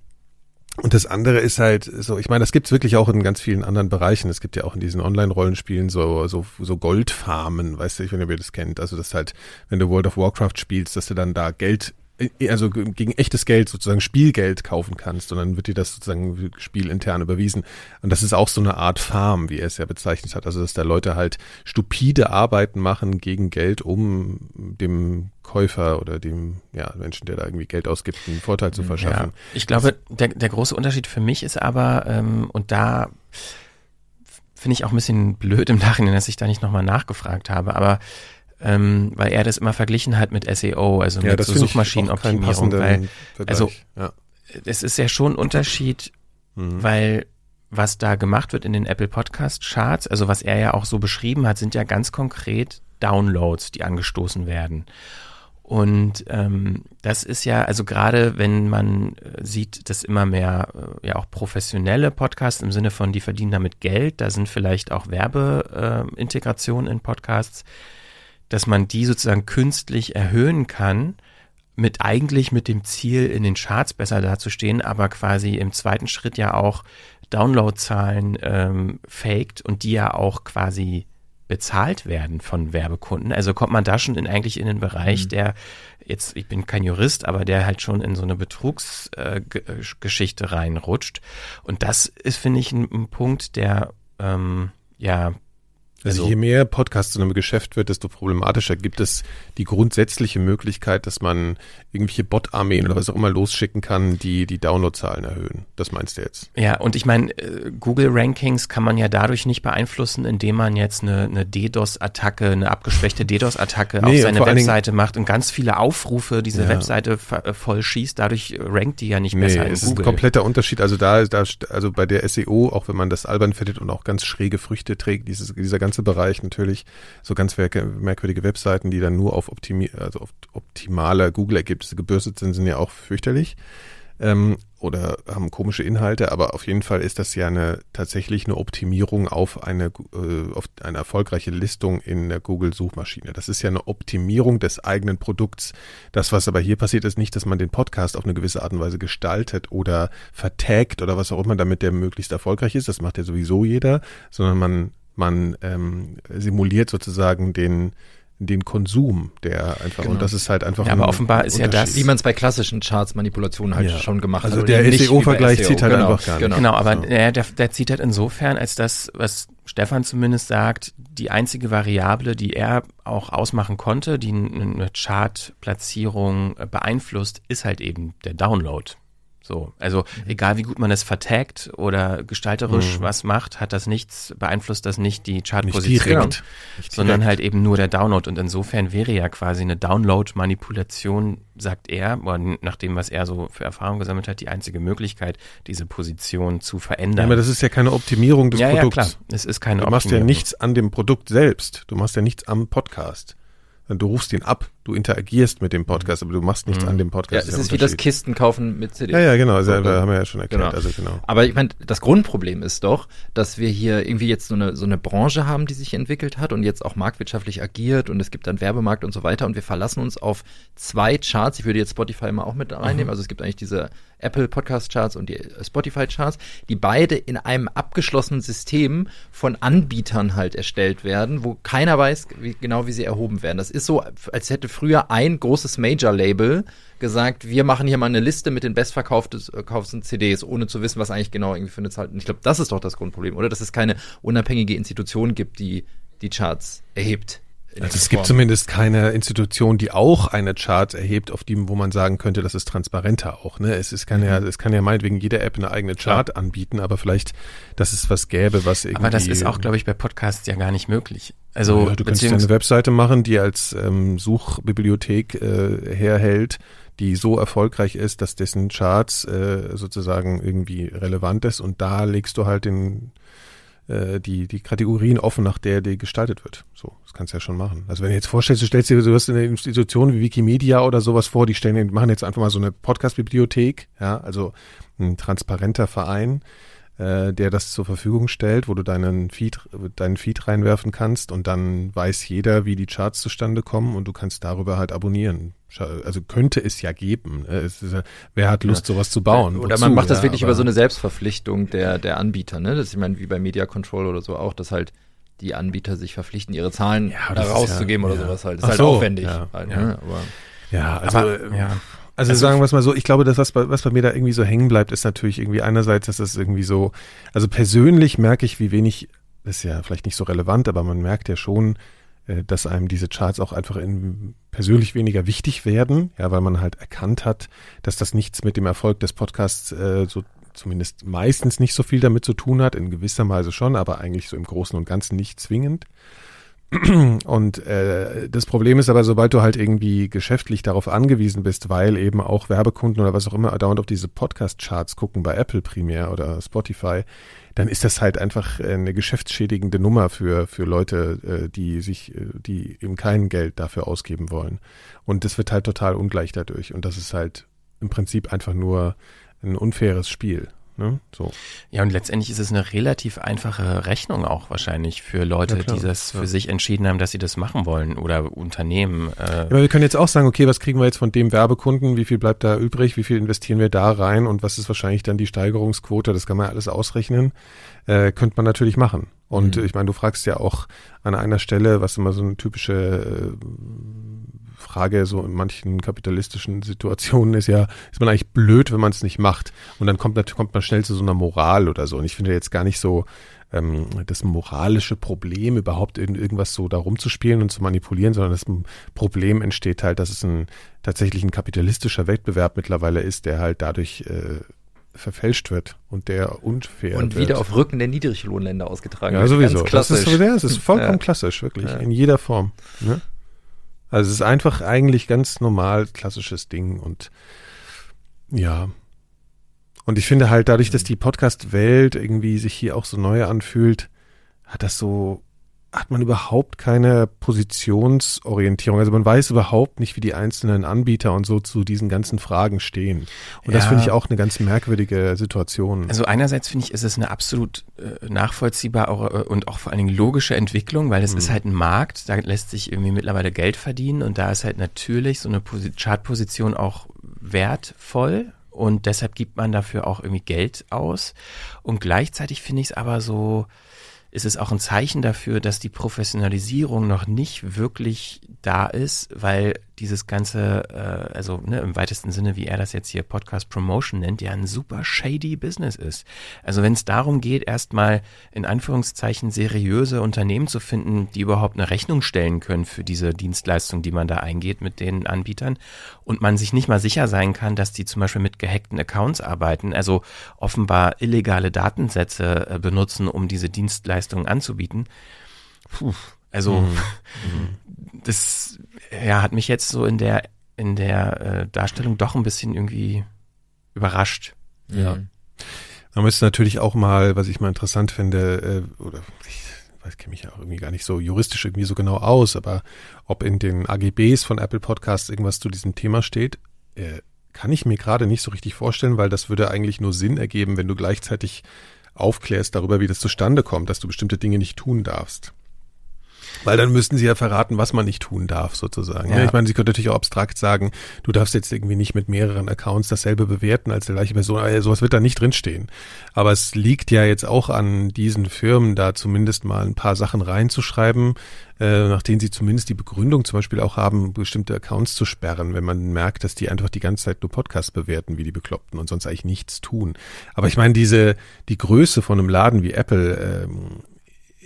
und das andere ist halt so, ich meine, das gibt's wirklich auch in ganz vielen anderen Bereichen. Es gibt ja auch in diesen Online-Rollenspielen so, so, so Goldfarmen, weißt du, ich weiß nicht, ob ihr das kennt. Also das halt, wenn du World of Warcraft spielst, dass du dann da Geld, also gegen echtes Geld sozusagen Spielgeld kaufen kannst und dann wird dir das sozusagen spielintern überwiesen. Und das ist auch so eine Art Farm, wie er es ja bezeichnet hat. Also dass da Leute halt stupide Arbeiten machen gegen Geld, um dem Käufer oder dem ja, Menschen, der da irgendwie Geld ausgibt, einen Vorteil zu verschaffen. Ja, ich glaube, der, der große Unterschied für mich ist aber, ähm, und da finde ich auch ein bisschen blöd im Nachhinein, dass ich da nicht nochmal nachgefragt habe, aber ähm, weil er das immer verglichen hat mit SEO, also mit so Suchmaschinenoptimierung, weil Vergleich. also- ja. es ist ja schon ein Unterschied, Mhm. weil was da gemacht wird in den Apple Podcast Charts, also was er ja auch so beschrieben hat, sind ja ganz konkret Downloads, die angestoßen werden. Und ähm, das ist ja, also gerade wenn man äh, sieht, dass immer mehr äh, ja auch professionelle Podcasts im Sinne von, die verdienen damit Geld, da sind vielleicht auch Werbeintegrationen äh, in Podcasts, dass man die sozusagen künstlich erhöhen kann mit eigentlich mit dem Ziel, in den Charts besser dazustehen, aber quasi im zweiten Schritt ja auch Downloadzahlen ähm, faked und die ja auch quasi bezahlt werden von Werbekunden. Also kommt man da schon in, eigentlich in den Bereich, mhm. der jetzt, ich bin kein Jurist, aber der halt schon in so eine Betrugsgeschichte äh, reinrutscht. Und das ist, finde ich, ein, ein Punkt, der ähm, ja also, also je mehr Podcast zu einem Geschäft wird, desto problematischer gibt es die grundsätzliche Möglichkeit, dass man irgendwelche Bot-Armeen oder was auch immer losschicken kann, die die Downloadzahlen erhöhen. Das meinst du jetzt? Ja, und ich meine, äh, Google-Rankings kann man ja dadurch nicht beeinflussen, indem man jetzt eine, eine DDoS-Attacke, eine abgeschwächte DDoS-Attacke nee, auf seine Webseite macht und ganz viele Aufrufe diese ja. Webseite äh, voll schießt. Dadurch rankt die ja nicht nee, besser in es Google. ist ein kompletter Unterschied. Also da, da, also bei der SEO, auch wenn man das albern findet und auch ganz schräge Früchte trägt, dieses, dieser ganze ganze Bereich natürlich so ganz merkwürdige Webseiten, die dann nur auf, optimi also auf optimale Google-Ergebnisse gebürstet sind, sind ja auch fürchterlich ähm, oder haben komische Inhalte, aber auf jeden Fall ist das ja eine tatsächlich eine Optimierung auf eine äh, auf eine erfolgreiche Listung in der Google Suchmaschine. Das ist ja eine Optimierung des eigenen Produkts. Das, was aber hier passiert, ist nicht, dass man den Podcast auf eine gewisse Art und Weise gestaltet oder vertagt oder was auch immer, damit der möglichst erfolgreich ist. Das macht ja sowieso jeder, sondern man man ähm, simuliert sozusagen den den Konsum, der einfach genau. und das ist halt einfach. Ja, aber offenbar ist ja das, wie man es bei klassischen Charts-Manipulationen halt ja. schon gemacht also hat. Also der SEO-Vergleich SEO. zieht halt genau. einfach gar nicht. Genau, genau aber so. der, der zieht halt insofern, als das, was Stefan zumindest sagt, die einzige Variable, die er auch ausmachen konnte, die eine Chart-Platzierung beeinflusst, ist halt eben der Download. So, also mhm. egal wie gut man es vertagt oder gestalterisch mhm. was macht, hat das nichts, beeinflusst das nicht die Chartposition, sondern halt eben nur der Download. Und insofern wäre ja quasi eine Download-Manipulation, sagt er, nach dem, was er so für Erfahrung gesammelt hat, die einzige Möglichkeit, diese Position zu verändern. Ja, aber das ist ja keine Optimierung des ja, Produkts. Ja, klar, es ist keine Du machst ja nichts an dem Produkt selbst. Du machst ja nichts am Podcast. Du rufst ihn ab, du interagierst mit dem Podcast, aber du machst nichts mhm. an dem Podcast. Ja, es ist wie das Kisten kaufen mit CDs. Ja, ja, genau, also, haben wir ja schon erklärt. Genau. Also, genau. Aber ich meine, das Grundproblem ist doch, dass wir hier irgendwie jetzt so eine, so eine Branche haben, die sich entwickelt hat und jetzt auch marktwirtschaftlich agiert und es gibt dann Werbemarkt und so weiter und wir verlassen uns auf zwei Charts. Ich würde jetzt Spotify mal auch mit reinnehmen. Mhm. Also es gibt eigentlich diese Apple Podcast Charts und die Spotify Charts, die beide in einem abgeschlossenen System von Anbietern halt erstellt werden, wo keiner weiß wie, genau, wie sie erhoben werden. Das ist so, als hätte früher ein großes Major-Label gesagt, wir machen hier mal eine Liste mit den bestverkauften CDs, ohne zu wissen, was eigentlich genau irgendwie für eine Zahl. Ich glaube, das ist doch das Grundproblem, oder? Dass es keine unabhängige Institution gibt, die die Charts erhebt. Also es gibt zumindest keine Institution, die auch eine Chart erhebt, auf die, wo man sagen könnte, das ist transparenter auch. Ne? Es, ist, kann ja, mhm. es kann ja meinetwegen jede App eine eigene Chart Klar. anbieten, aber vielleicht, dass es was gäbe, was irgendwie. Aber das ist auch, glaube ich, bei Podcasts ja gar nicht möglich. Also ja, du kannst eine Webseite machen, die als ähm, Suchbibliothek äh, herhält, die so erfolgreich ist, dass dessen Charts äh, sozusagen irgendwie relevant ist und da legst du halt den äh, die, die Kategorien offen, nach der die gestaltet wird. So, das kannst du ja schon machen. Also wenn du jetzt vorstellst, du stellst dir du hast eine Institution wie Wikimedia oder sowas vor, die stellen, machen jetzt einfach mal so eine Podcast-Bibliothek, ja, also ein transparenter Verein, äh, der das zur Verfügung stellt, wo du deinen Feed, deinen Feed reinwerfen kannst und dann weiß jeder, wie die Charts zustande kommen und du kannst darüber halt abonnieren. Also könnte es ja geben. Ne? Es ist, wer hat Lust, ja. sowas zu bauen? Oder Wozu? man macht das ja, wirklich über so eine Selbstverpflichtung der, der Anbieter. Ne? Das, ich meine, wie bei Media Control oder so auch, dass halt die Anbieter sich verpflichten, ihre Zahlen ja, rauszugeben ja, oder sowas halt. Das ist halt so, aufwendig. Halt, ne? aber, ja, also, aber, ja. Also, also sagen wir es mal so, ich glaube, das, was bei, was bei mir da irgendwie so hängen bleibt, ist natürlich irgendwie einerseits, dass das irgendwie so, also persönlich merke ich, wie wenig, das ist ja vielleicht nicht so relevant, aber man merkt ja schon, äh, dass einem diese Charts auch einfach in, persönlich weniger wichtig werden, ja, weil man halt erkannt hat, dass das nichts mit dem Erfolg des Podcasts äh, so zumindest meistens nicht so viel damit zu tun hat, in gewisser Weise schon, aber eigentlich so im Großen und Ganzen nicht zwingend. Und äh, das Problem ist aber, sobald du halt irgendwie geschäftlich darauf angewiesen bist, weil eben auch Werbekunden oder was auch immer dauernd auf diese Podcast-Charts gucken bei Apple primär oder Spotify, dann ist das halt einfach eine geschäftsschädigende Nummer für, für Leute, äh, die sich, äh, die eben kein Geld dafür ausgeben wollen. Und das wird halt total ungleich dadurch. Und das ist halt im Prinzip einfach nur ein unfaires Spiel. Ne? So. Ja, und letztendlich ist es eine relativ einfache Rechnung auch wahrscheinlich für Leute, Ja, die das für Ja. sich entschieden haben, dass sie das machen wollen oder Unternehmen. Äh, Aber wir können jetzt auch sagen, okay, was kriegen wir jetzt von dem Werbekunden, wie viel bleibt da übrig, wie viel investieren wir da rein und was ist wahrscheinlich dann die Steigerungsquote, das kann man alles ausrechnen, äh, könnte man natürlich machen. Und Mhm. ich meine, du fragst ja auch an einer Stelle, was immer so eine typische äh, Frage so in manchen kapitalistischen Situationen ist ja, ist man eigentlich blöd, wenn man es nicht macht. Und dann kommt, kommt man schnell zu so einer Moral oder so. Und ich finde jetzt gar nicht so ähm, das moralische Problem, überhaupt in irgendwas so da rumzuspielen und zu manipulieren, sondern das Problem entsteht halt, dass es ein tatsächlich ein kapitalistischer Wettbewerb mittlerweile ist, der halt dadurch äh, verfälscht wird und der unfair Und wird. wieder auf Rücken der Niedriglohnländer ausgetragen Ja, wird. sowieso. Ganz klassisch. Das ist, ja, das ist vollkommen Ja. klassisch, wirklich. Ja. In jeder Form. Ne? Also es ist einfach eigentlich ganz normal klassisches Ding und ja. Und ich finde halt dadurch, dass die Podcast-Welt irgendwie sich hier auch so neu anfühlt, hat das so, hat man überhaupt keine Positionsorientierung. Also man weiß überhaupt nicht, wie die einzelnen Anbieter und so zu diesen ganzen Fragen stehen. Und das Ja. finde ich auch eine ganz merkwürdige Situation. Also einerseits finde ich, ist es eine absolut äh, nachvollziehbare äh, und auch vor allen Dingen logische Entwicklung, weil es ist halt ein Markt, da lässt sich irgendwie mittlerweile Geld verdienen und da ist halt natürlich so eine Posi Chartposition auch wertvoll und deshalb gibt man dafür auch irgendwie Geld aus und gleichzeitig finde ich es aber so, ist es auch ein Zeichen dafür, dass die Professionalisierung noch nicht wirklich da ist, weil dieses ganze, äh, also ne, im weitesten Sinne, wie er das jetzt hier Podcast Promotion nennt, ja ein super shady Business ist. Also wenn es darum geht, erstmal in Anführungszeichen seriöse Unternehmen zu finden, die überhaupt eine Rechnung stellen können für diese Dienstleistung, die man da eingeht mit den Anbietern und man sich nicht mal sicher sein kann, dass die zum Beispiel mit gehackten Accounts arbeiten, also offenbar illegale Datensätze äh, benutzen, um diese Dienstleistungen anzubieten. Puh, also das ja, hat mich jetzt so in der in der äh, Darstellung doch ein bisschen irgendwie überrascht. Ja. Man müsste natürlich auch mal, was ich mal interessant finde, äh, oder ich weiß, kenne mich ja auch irgendwie gar nicht so juristisch irgendwie so genau aus, aber ob in den AGBs von Apple Podcasts irgendwas zu diesem Thema steht, äh, kann ich mir gerade nicht so richtig vorstellen, weil das würde eigentlich nur Sinn ergeben, wenn du gleichzeitig aufklärst darüber, wie das zustande kommt, dass du bestimmte Dinge nicht tun darfst. Weil dann müssten sie ja verraten, was man nicht tun darf, sozusagen. Ja. Ja. Ich meine, sie können natürlich auch abstrakt sagen, du darfst jetzt irgendwie nicht mit mehreren Accounts dasselbe bewerten als die gleiche Person. Aber sowas wird da nicht drinstehen. Aber es liegt ja jetzt auch an diesen Firmen, da zumindest mal ein paar Sachen reinzuschreiben, äh, nach denen sie zumindest die Begründung zum Beispiel auch haben, bestimmte Accounts zu sperren, wenn man merkt, dass die einfach die ganze Zeit nur Podcasts bewerten, wie die Bekloppten und sonst eigentlich nichts tun. Aber ich meine, diese, die Größe von einem Laden wie Apple, ähm,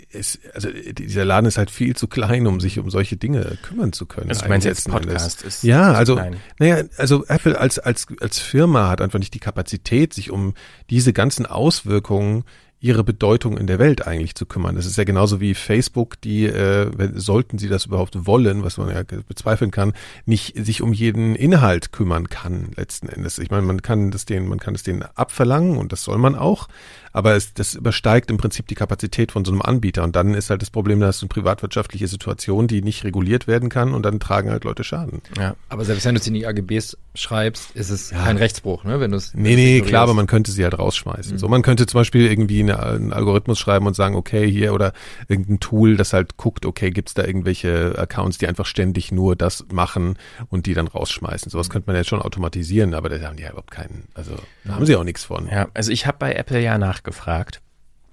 ist, also dieser Laden ist halt viel zu klein, um sich um solche Dinge kümmern zu können. Also du meinst jetzt. Podcast ist Ja, also, klein. naja, also Apple als, als, als Firma hat einfach nicht die Kapazität, sich um diese ganzen Auswirkungen ihre Bedeutung in der Welt eigentlich zu kümmern. Das ist ja genauso wie Facebook, die, äh, wenn, sollten sie das überhaupt wollen, was man ja bezweifeln kann, nicht sich um jeden Inhalt kümmern kann, letzten Endes. Ich meine, man kann das denen, man kann es denen abverlangen und das soll man auch, aber es, das übersteigt im Prinzip die Kapazität von so einem Anbieter und dann ist halt das Problem, da hast du eine privatwirtschaftliche Situation, die nicht reguliert werden kann und dann tragen halt Leute Schaden. Ja. Aber selbst wenn du es in die AGBs schreibst, ist es kein Rechtsbruch, ne? Wenn du es Nee, nee, klar, aber man könnte sie halt rausschmeißen. So, man könnte zum Beispiel irgendwie eine, einen Algorithmus schreiben und sagen, okay, hier oder irgendein Tool, das halt guckt, okay, gibt's da irgendwelche Accounts, die einfach ständig nur das machen und die dann rausschmeißen. Sowas könnte man jetzt schon automatisieren, aber da haben die ja überhaupt keinen, also da haben sie auch nichts von. ja, also ich habe bei Apple ja nachgefragt.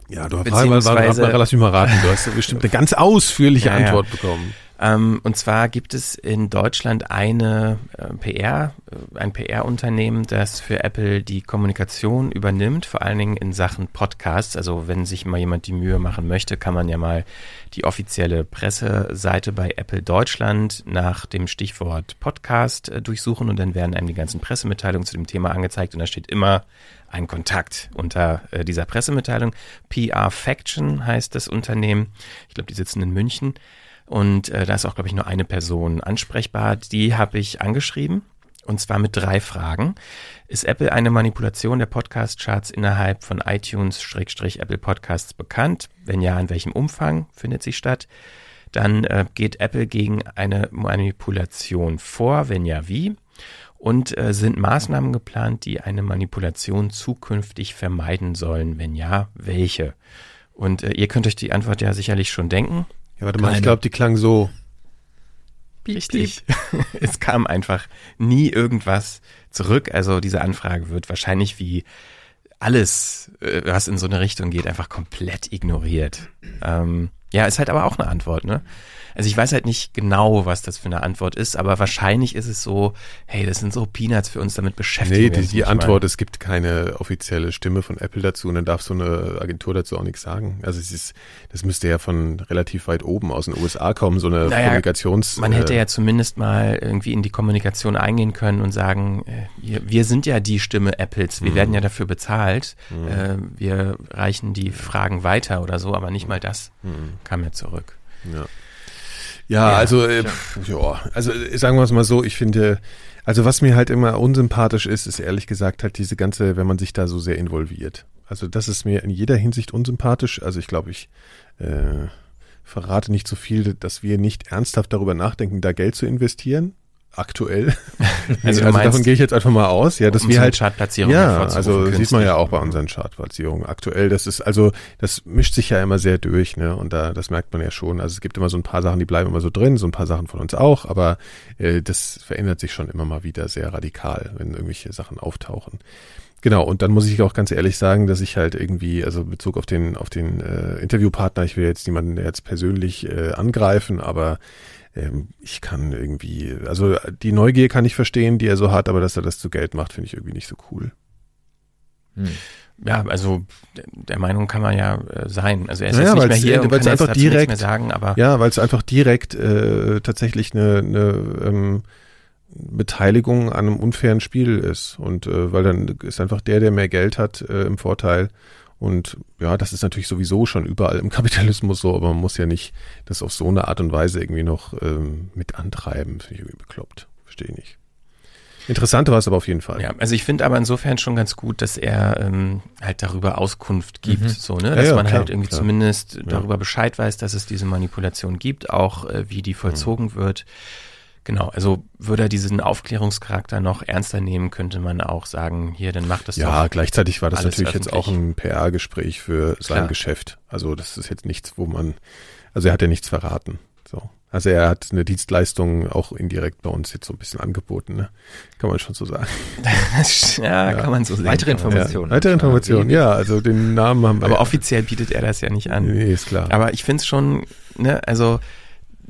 Ja, du hast mal, mal, mal, Beziehungsweise- lass mich mal raten, du hast bestimmt eine ganz ausführliche Ja, ja. Antwort bekommen. Ähm, und zwar gibt es in Deutschland eine äh, PR, äh, ein PR-Unternehmen, das für Apple die Kommunikation übernimmt, vor allen Dingen in Sachen Podcasts. Also wenn sich mal jemand die Mühe machen möchte, kann man ja mal die offizielle Presseseite bei Apple Deutschland nach dem Stichwort Podcast äh, durchsuchen und dann werden einem die ganzen Pressemitteilungen zu dem Thema angezeigt und da steht immer ein Kontakt unter äh, dieser Pressemitteilung. PR Faction heißt das Unternehmen. Ich glaube, die sitzen in München. Und äh, da ist auch, glaube ich, nur eine Person ansprechbar. Die habe ich angeschrieben. Und zwar mit drei Fragen. Ist Apple eine Manipulation der Podcast-Charts innerhalb von iTunes-Apple Podcasts bekannt? Wenn ja, in welchem Umfang findet sie statt? Dann äh, geht Apple gegen eine Manipulation vor? Wenn ja, wie? Und äh, sind Maßnahmen geplant, die eine Manipulation zukünftig vermeiden sollen? Wenn ja, welche? Und äh, ihr könnt euch die Antwort ja sicherlich schon denken. Ja, warte mal, ich glaube, die klang so. Richtig. es kam einfach nie irgendwas zurück. Also diese Anfrage wird wahrscheinlich wie alles, äh, was in so eine Richtung geht, einfach komplett ignoriert. Ähm, ja, ist halt aber auch eine Antwort, ne? Also ich weiß halt nicht genau, was das für eine Antwort ist, aber wahrscheinlich ist es so, hey, das sind so Peanuts für uns, damit beschäftigen Nee, wir die, uns die nicht Antwort, mal. es gibt keine offizielle Stimme von Apple dazu und dann darf so eine Agentur dazu auch nichts sagen. Also es ist, das müsste ja von relativ weit oben aus den USA kommen, so eine Naja, Kommunikations... Man hätte äh, ja zumindest mal irgendwie in die Kommunikation eingehen können und sagen, äh, wir, wir sind ja die Stimme Apples, wir Mhm. werden ja dafür bezahlt, äh, wir reichen die Fragen weiter oder so, aber nicht mal das Mhm. Kam ja zurück. Ja, ja, also, äh, ja, also äh, sagen wir es mal so, ich finde, also was mir halt immer unsympathisch ist, ist ehrlich gesagt halt diese ganze, wenn man sich da so sehr involviert. Also das ist mir in jeder Hinsicht unsympathisch. Also ich glaube, ich äh, verrate nicht so viel, dass wir nicht ernsthaft darüber nachdenken, da Geld zu investieren. Aktuell. Also Also, davon gehe ich jetzt einfach mal aus, ja, dass wir halt Chartplatzierung ja, also sieht künstlich. man ja auch bei unseren Chartplatzierungen aktuell. Das ist also, das mischt sich ja immer sehr durch, ne? Und da, das merkt man ja schon. Also es gibt immer so ein paar Sachen, die bleiben immer so drin, so ein paar Sachen von uns auch, aber äh, das verändert sich schon immer mal wieder sehr radikal, wenn irgendwelche Sachen auftauchen. Genau, und dann muss ich auch ganz ehrlich sagen, dass ich halt irgendwie, also in Bezug auf den, auf den äh, Interviewpartner, ich will jetzt niemanden jetzt persönlich äh, angreifen, aber ähm, ich kann irgendwie, also die Neugier kann ich verstehen, die er so hat, aber dass er das zu Geld macht, finde ich irgendwie nicht so cool. Hm. Ja, also der- Meinung kann man ja äh, sein. Also er ist Naja, jetzt nicht mehr hier äh, und weil's kann einfach nichts direkt- mehr sagen, aber Ja, weil es einfach direkt äh, tatsächlich eine, eine ähm, Beteiligung an einem unfairen Spiel ist. Und äh, weil dann ist einfach der, der mehr Geld hat, äh, im Vorteil. Und ja, das ist natürlich sowieso schon überall im Kapitalismus so, aber man muss ja nicht das auf so eine Art und Weise irgendwie noch ähm, mit antreiben. Finde ich irgendwie bekloppt. Verstehe ich nicht. Interessant war es aber auf jeden Fall. Ja, also ich finde aber insofern schon ganz gut, dass er ähm, halt darüber Auskunft gibt, Mhm. so, ne? Ja, Dass ja, man klar, halt irgendwie klar. zumindest darüber Bescheid weiß, dass es diese Manipulation gibt, auch äh, wie die vollzogen Mhm. wird. Genau, also würde er diesen Aufklärungscharakter noch ernster nehmen, könnte man auch sagen, hier, dann macht das Ja, doch. gleichzeitig war das natürlich jetzt auch ein PR-Gespräch für sein Klar. Geschäft. Also das ist jetzt nichts, wo man, also er hat ja nichts verraten. So. Also er hat eine Dienstleistung auch indirekt bei uns jetzt so ein bisschen angeboten, ne? Kann man schon so sagen. ja, Ja. kann man so sehen. Weitere Informationen. Ja, weitere Informationen, Ja, ja, also den Namen haben wir. Aber ja. offiziell bietet er das ja nicht an. Nee, ist klar. Aber ich finde es schon, ne, also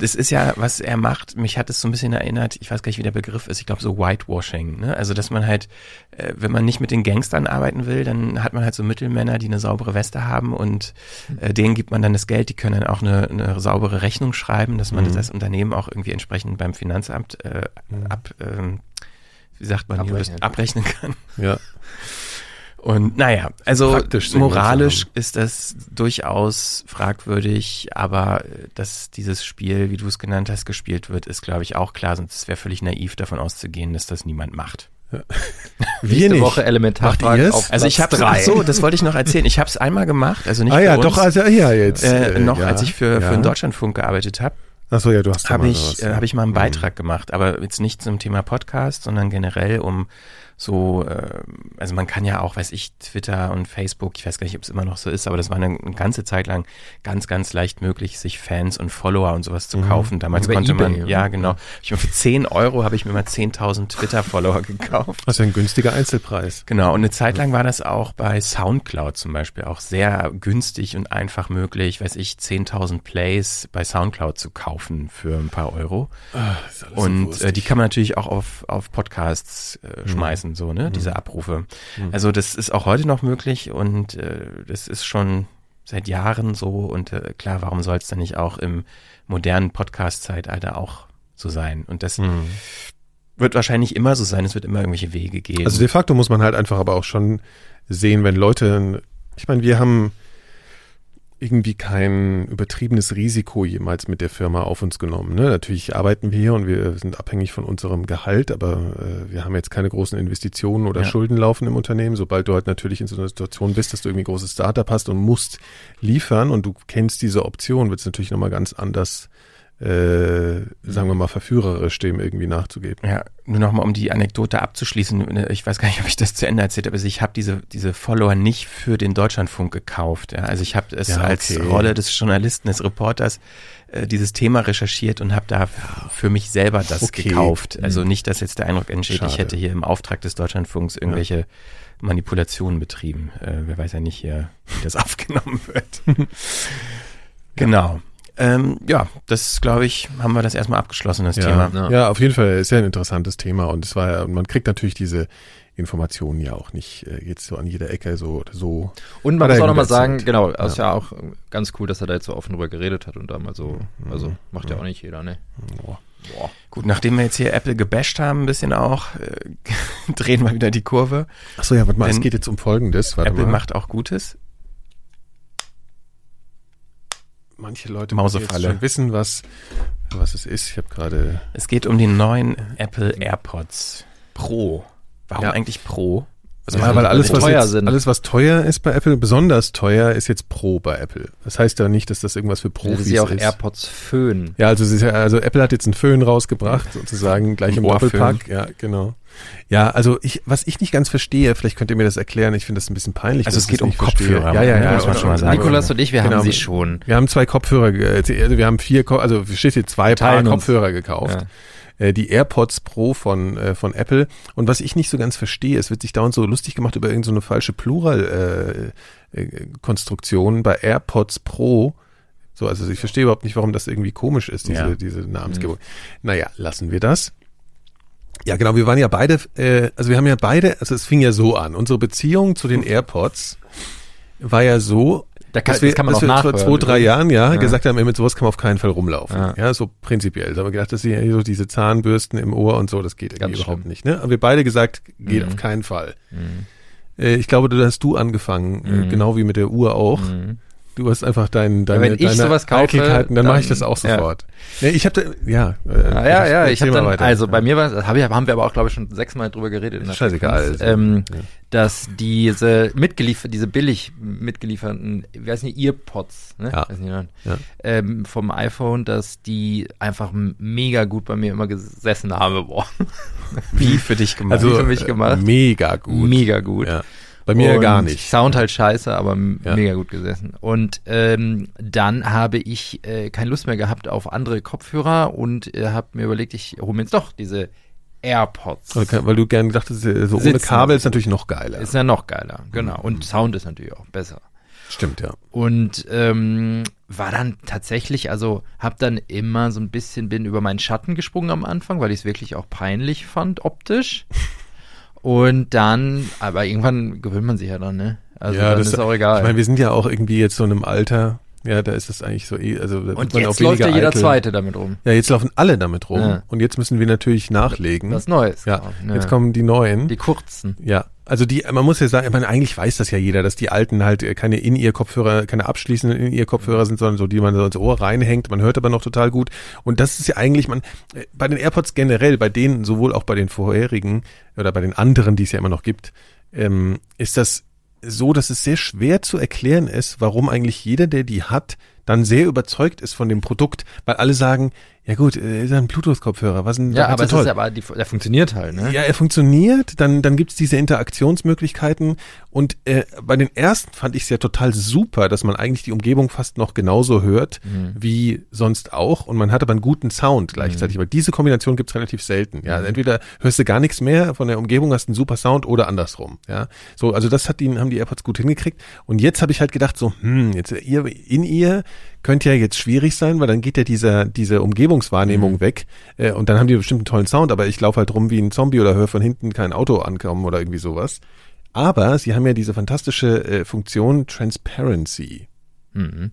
das ist ja, was er macht, mich hat es so ein bisschen erinnert, ich weiß gar nicht, wie der Begriff ist, ich glaube so Whitewashing, ne? Also dass man halt, äh, wenn man nicht mit den Gangstern arbeiten will, dann hat man halt so Mittelmänner, die eine saubere Weste haben und äh, denen gibt man dann das Geld, die können dann auch eine, eine saubere Rechnung schreiben, dass man Mhm. das als Unternehmen auch irgendwie entsprechend beim Finanzamt äh, ab, ähm, wie sagt man, Abrechnen. Abrechnen kann. ja. Und naja, also Praktisch moralisch ist das durchaus fragwürdig, aber äh, dass dieses Spiel, wie du es genannt hast, gespielt wird, ist, glaube ich, auch klar. Sonst wäre völlig naiv davon auszugehen, dass das niemand macht. Nächste Woche Elementarfragen Macht ihr's? auf Also ich habe drei. so, das wollte ich noch erzählen. Ich habe es einmal gemacht, also nicht Ah ja, uns, doch, also ja, jetzt. äh, noch ja, als ich für, ja. für den Deutschlandfunk gearbeitet habe, Achso, ja, du hast da habe ich, äh, ja. hab ich mal einen Mhm. Beitrag gemacht, aber jetzt nicht zum Thema Podcast, sondern generell um so, äh, also man kann ja auch, weiß ich, Twitter und Facebook, ich weiß gar nicht, ob es immer noch so ist, aber das war eine, eine ganze Zeit lang ganz, ganz leicht möglich, sich Fans und Follower und sowas zu Mhm. kaufen. Damals Über konnte man, eBay, ja oder? genau, ich mir für 10 Euro habe ich mir mal 10.000 Twitter-Follower gekauft. Das ist ja ein günstiger Einzelpreis. Genau, und eine Zeit lang war das auch bei Soundcloud zum Beispiel auch sehr günstig und einfach möglich, weiß ich, 10.000 Plays bei Soundcloud zu kaufen für ein paar Euro. So Und wurstig. äh, die kann man natürlich auch auf, auf Podcasts äh, schmeißen, so, ne, diese Abrufe. Also das ist auch heute noch möglich und äh, das ist schon seit Jahren so und äh, klar, warum soll es dann nicht auch im modernen Podcast-Zeitalter auch so sein? Und das Mhm. wird wahrscheinlich immer so sein, es wird immer irgendwelche Wege geben. Also de facto muss man halt einfach aber auch schon sehen, wenn Leute, ich meine, wir haben irgendwie kein übertriebenes Risiko jemals mit der Firma auf uns genommen. Ne? Natürlich arbeiten wir hier und wir sind abhängig von unserem Gehalt, aber äh, wir haben jetzt keine großen Investitionen oder Ja. Schulden laufen im Unternehmen. Sobald du halt natürlich in so einer Situation bist, dass du irgendwie ein großes Startup hast und musst liefern und du kennst diese Option, wird es natürlich nochmal ganz anders äh, sagen wir mal, verführerisch dem irgendwie nachzugeben. Ja, nur nochmal, um die Anekdote abzuschließen. Ich weiß gar nicht, ob ich das zu Ende erzählt habe. Also ich habe diese, diese Follower nicht für den Deutschlandfunk gekauft. Ja. Also ich habe es Ja, als okay. Rolle des Journalisten, des Reporters äh, dieses Thema recherchiert und habe da f- für mich selber das Okay. gekauft. Also nicht, dass jetzt der Eindruck entsteht, ich Schade. hätte hier im Auftrag des Deutschlandfunks irgendwelche Manipulationen betrieben. Äh, wer weiß ja nicht hier, wie das aufgenommen wird. genau. Ähm, ja, das glaube ich, haben wir das erstmal abgeschlossen, das Ja, Thema. ja. auf jeden Fall ist ja ein interessantes Thema und es war ja, und man kriegt natürlich diese Informationen ja auch nicht äh, jetzt so an jeder Ecke so so. Und man muss auch nochmal sagen, erzählt. genau, das ist Ja. ja auch ganz cool, dass er da jetzt so offen drüber geredet hat und da mal so, also macht ja auch nicht jeder, ne? Boah. Boah. Gut, nachdem wir jetzt hier Apple gebasht haben, ein bisschen auch, äh, drehen wir wieder die Kurve. Achso, ja, warte mal, es geht jetzt um Folgendes. Warte Apple mal. macht auch Gutes. Manche Leute Mausefalle. jetzt wissen, was, was es ist. Ich habe gerade Es geht um die neuen Apple AirPods Pro. Warum Ja. eigentlich Pro? Also ja, weil- alles was, teuer jetzt, alles, was teuer ist bei Apple, besonders teuer, ist jetzt Pro bei Apple. Das heißt ja nicht, dass das irgendwas für Das Profis ist ja auch ist. AirPods Föhn. Ja, also, ist also Apple hat jetzt einen Föhn rausgebracht, sozusagen gleich im Ein Ohrföhn. Doppelpack. Ja, genau. Ja, also ich, was ich nicht ganz verstehe, vielleicht könnt ihr mir das erklären, ich finde das ein bisschen peinlich. Also es geht um. Kopfhörer, Ja, ja, ja. muss man und- schon mal sagen. Nikolas und ich, wir Genau, haben sie schon. Wir haben zwei Kopfhörer, also wir haben vier, also steht hier zwei Paar. Kopfhörer gekauft. Äh, die AirPods Pro von, äh, von Apple. Und was ich nicht so ganz verstehe, es wird sich dauernd so lustig gemacht über irgendeine so eine falsche Plural-Konstruktion äh, äh, Konstruktion bei AirPods Pro. So, also ich verstehe überhaupt nicht, warum das irgendwie komisch ist, diese, Ja. diese Namensgebung. Naja, lassen wir das. Ja, genau, wir waren ja beide, äh, also wir haben ja beide, also es fing ja so an. Unsere Beziehung zu den AirPods war ja so, Da kann, dass wir, kann man dass auch wir vor zwei, drei Jahren ja, Ja. gesagt haben, ey, mit sowas kann man auf keinen Fall rumlaufen. Ja, Ja. so prinzipiell. Da haben wir gedacht, dass sie so diese Zahnbürsten im Ohr und so, das geht irgendwie überhaupt nicht. Ne? Aber wir beide gesagt, geht Mhm. auf keinen Fall. Mhm. Äh, ich glaube, du hast du angefangen, äh, Mhm. genau wie mit der Uhr auch. Du hast einfach dein, deine, wenn ich deine sowas kaufe, Eitelkeiten, dann, mache ich dann- das auch ja. sofort. Ja. ich habe ja, äh, Ja, ja, ja, ich habe dann, weiter. also bei mir war, hab ich, haben wir aber auch, glaube ich, schon sechsmal drüber geredet. in der Scheißegal, Frequenz, also, ähm, ja. dass diese mitgeliefert, diese billig mitgelieferten, wie heißen die, Earpods, ne? Ja. Weiß nicht? Ja. ähm, vom iPhone, dass die einfach mega gut bei mir immer gesessen haben. Boah, Wie für dich gemacht. also für mich gemacht. mega gut. mega gut. Ja. Bei mir Und gar nicht. Sound halt scheiße, aber Ja. mega gut gesessen. Und ähm, dann habe ich äh, keine Lust mehr gehabt auf andere Kopfhörer und äh, habe mir überlegt, ich hole mir jetzt doch diese AirPods. Okay, weil du gerne dachtest, äh, so ohne. Kabel ist natürlich noch geiler. Ist ja noch geiler, genau. Und Sound ist natürlich auch besser. Stimmt, ja. Und ähm, war dann tatsächlich, also habe dann immer so ein bisschen, bin über meinen Schatten gesprungen am Anfang, weil ich es wirklich auch peinlich fand, optisch. Und dann, aber irgendwann gewöhnt man sich ja dann, ne? Also ja, dann das ist auch egal. Ich meine, wir sind ja auch irgendwie jetzt so in einem Alter, ja, da ist es eigentlich so eh, also da Und jetzt auch läuft ja jeder eitel. Zweite damit rum. Ja, jetzt laufen alle damit rum Ja. und jetzt müssen wir natürlich nachlegen. Was Neues. ja, kaufen, ne? jetzt kommen die neuen. die kurzen. ja, also die, man muss ja sagen, ich meine, eigentlich weiß das ja jeder, dass die alten halt äh, keine In-Ear-Kopfhörer, keine abschließenden In-Ear-Kopfhörer sind, sondern so, die man so ins Ohr reinhängt. Man hört aber noch total gut. Und das ist ja eigentlich, man, äh, bei den AirPods generell, bei denen, sowohl auch bei den vorherigen oder bei den anderen, die es ja immer noch gibt, ähm, ist das so, dass es sehr schwer zu erklären ist, warum eigentlich jeder, der die hat, dann sehr überzeugt ist von dem Produkt, weil alle sagen, ja gut, äh, ist ein Bluetooth-Kopfhörer, was denn Ja, aber so es ist aber, die, der funktioniert halt, ne? ja, er funktioniert, dann, dann gibt's diese Interaktionsmöglichkeiten und äh, bei den ersten fand ich es ja total super, dass man eigentlich die Umgebung fast noch genauso hört Mhm. wie sonst auch und man hat aber einen guten Sound gleichzeitig, weil diese Kombination gibt's relativ selten. Ja, Mhm. entweder hörst du gar nichts mehr von der Umgebung, hast einen super Sound oder andersrum. Ja, so also das hat die haben die AirPods gut hingekriegt und jetzt habe ich halt gedacht so, hm, jetzt ihr in ihr könnte ja jetzt schwierig sein, weil dann geht ja dieser diese Umgebungswahrnehmung Mhm. weg äh, und dann haben die bestimmt einen tollen Sound, aber ich laufe halt rum wie ein Zombie oder höre von hinten kein Auto ankommen oder irgendwie sowas. Aber sie haben ja diese fantastische äh, Funktion Transparency. Mhm.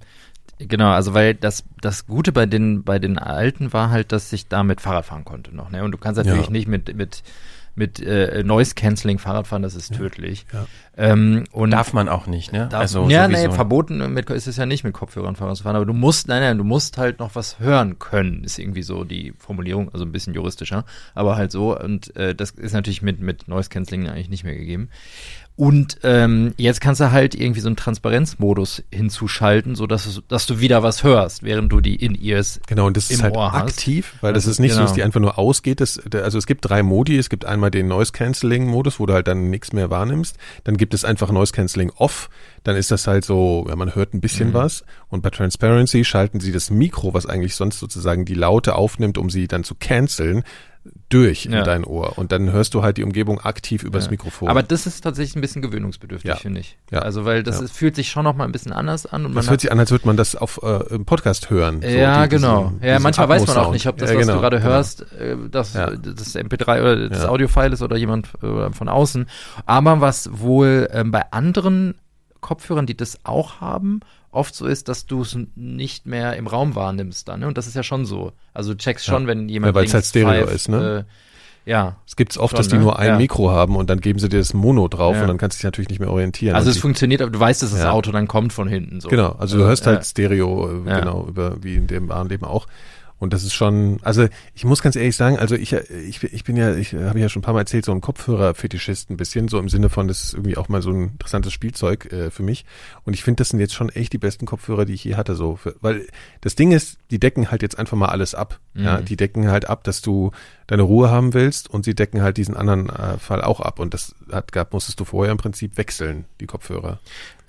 Genau, also weil das, das Gute bei den, bei den alten war halt, dass ich damit Fahrrad fahren konnte noch, ne? Und du kannst natürlich Ja. nicht mit, mit, mit äh, Noise Cancelling Fahrradfahren, das ist tödlich. Ja. Ähm, und Darf man auch nicht, ne? Darf, also ja, sowieso. nee, verboten mit, ist es ja nicht mit Kopfhörern Fahrrad zu fahren, aber du musst, nein, nein, du musst halt noch was hören können, ist irgendwie so die Formulierung, also ein bisschen juristischer, aber halt so und äh, das ist natürlich mit, mit Noise Cancelling eigentlich nicht mehr gegeben. Und ähm, jetzt kannst du halt irgendwie so einen Transparenzmodus hinzuschalten, so dass, es- dass du wieder was hörst, während du die In-Ears Genau, und das ist halt Ohr hast. aktiv, weil das Also, ist nicht so, genau. dass die einfach nur ausgeht. Das, also es gibt drei Modi. Es gibt einmal den Noise Cancelling Modus, wo du halt dann nichts mehr wahrnimmst. Dann gibt es einfach Noise Cancelling Off. Dann ist das halt so, ja, man hört ein bisschen Mhm. was. Und bei Transparency schalten sie das Mikro, was eigentlich sonst sozusagen die Laute aufnimmt, um sie dann zu canceln, durch Ja. in dein Ohr. Und dann hörst du halt die Umgebung aktiv übers Ja. Mikrofon. Aber das ist tatsächlich ein bisschen gewöhnungsbedürftig, Ja. finde ich. Ja. Also weil das ist, fühlt sich schon noch mal ein bisschen anders an. Und man das hört sich an, als würde man das auf äh, im Podcast hören. So ja, die- diesen- genau. ja, diesen manchmal weiß man auch nicht, ob das, Ja, was genau, du gerade genau. hörst, äh, das, das MP3 oder das Ja. Audiofile ist oder jemand äh, von außen. Aber was wohl ähm, bei anderen Kopfhörern, die das auch haben, oft so ist, dass du es nicht mehr im Raum wahrnimmst dann. Ne? Und das ist ja schon so. Also du checkst schon, Ja. wenn jemand Ja, weil's halt links Stereo pfeift, ist, ne? Äh, ja. Es gibt's oft, Schon, dass die ne? nur ein Ja. Mikro haben und dann geben sie dir das Mono drauf Ja. und dann kannst du dich natürlich nicht mehr orientieren. Also es funktioniert, aber du weißt, dass das. Auto dann kommt von hinten. So. Genau, also du hörst halt Stereo, äh, genau, über, wie in dem wahren Leben auch. Und das ist schon, also ich muss ganz ehrlich sagen, also ich, ich, ich bin ja, ich habe ja schon ein paar Mal erzählt, so ein Kopfhörer-Fetischist ein bisschen, so im Sinne von, das ist irgendwie auch mal so ein interessantes Spielzeug äh, für mich. Und ich finde, das sind jetzt schon echt die besten Kopfhörer, die ich je hatte, so. Für, weil das Ding ist, die decken halt jetzt einfach mal alles ab. Ja, Mhm. die decken halt ab, dass du deine Ruhe haben willst und sie decken halt diesen anderen äh, Fall auch ab. Und das hat gab, musstest du vorher im Prinzip wechseln, die Kopfhörer.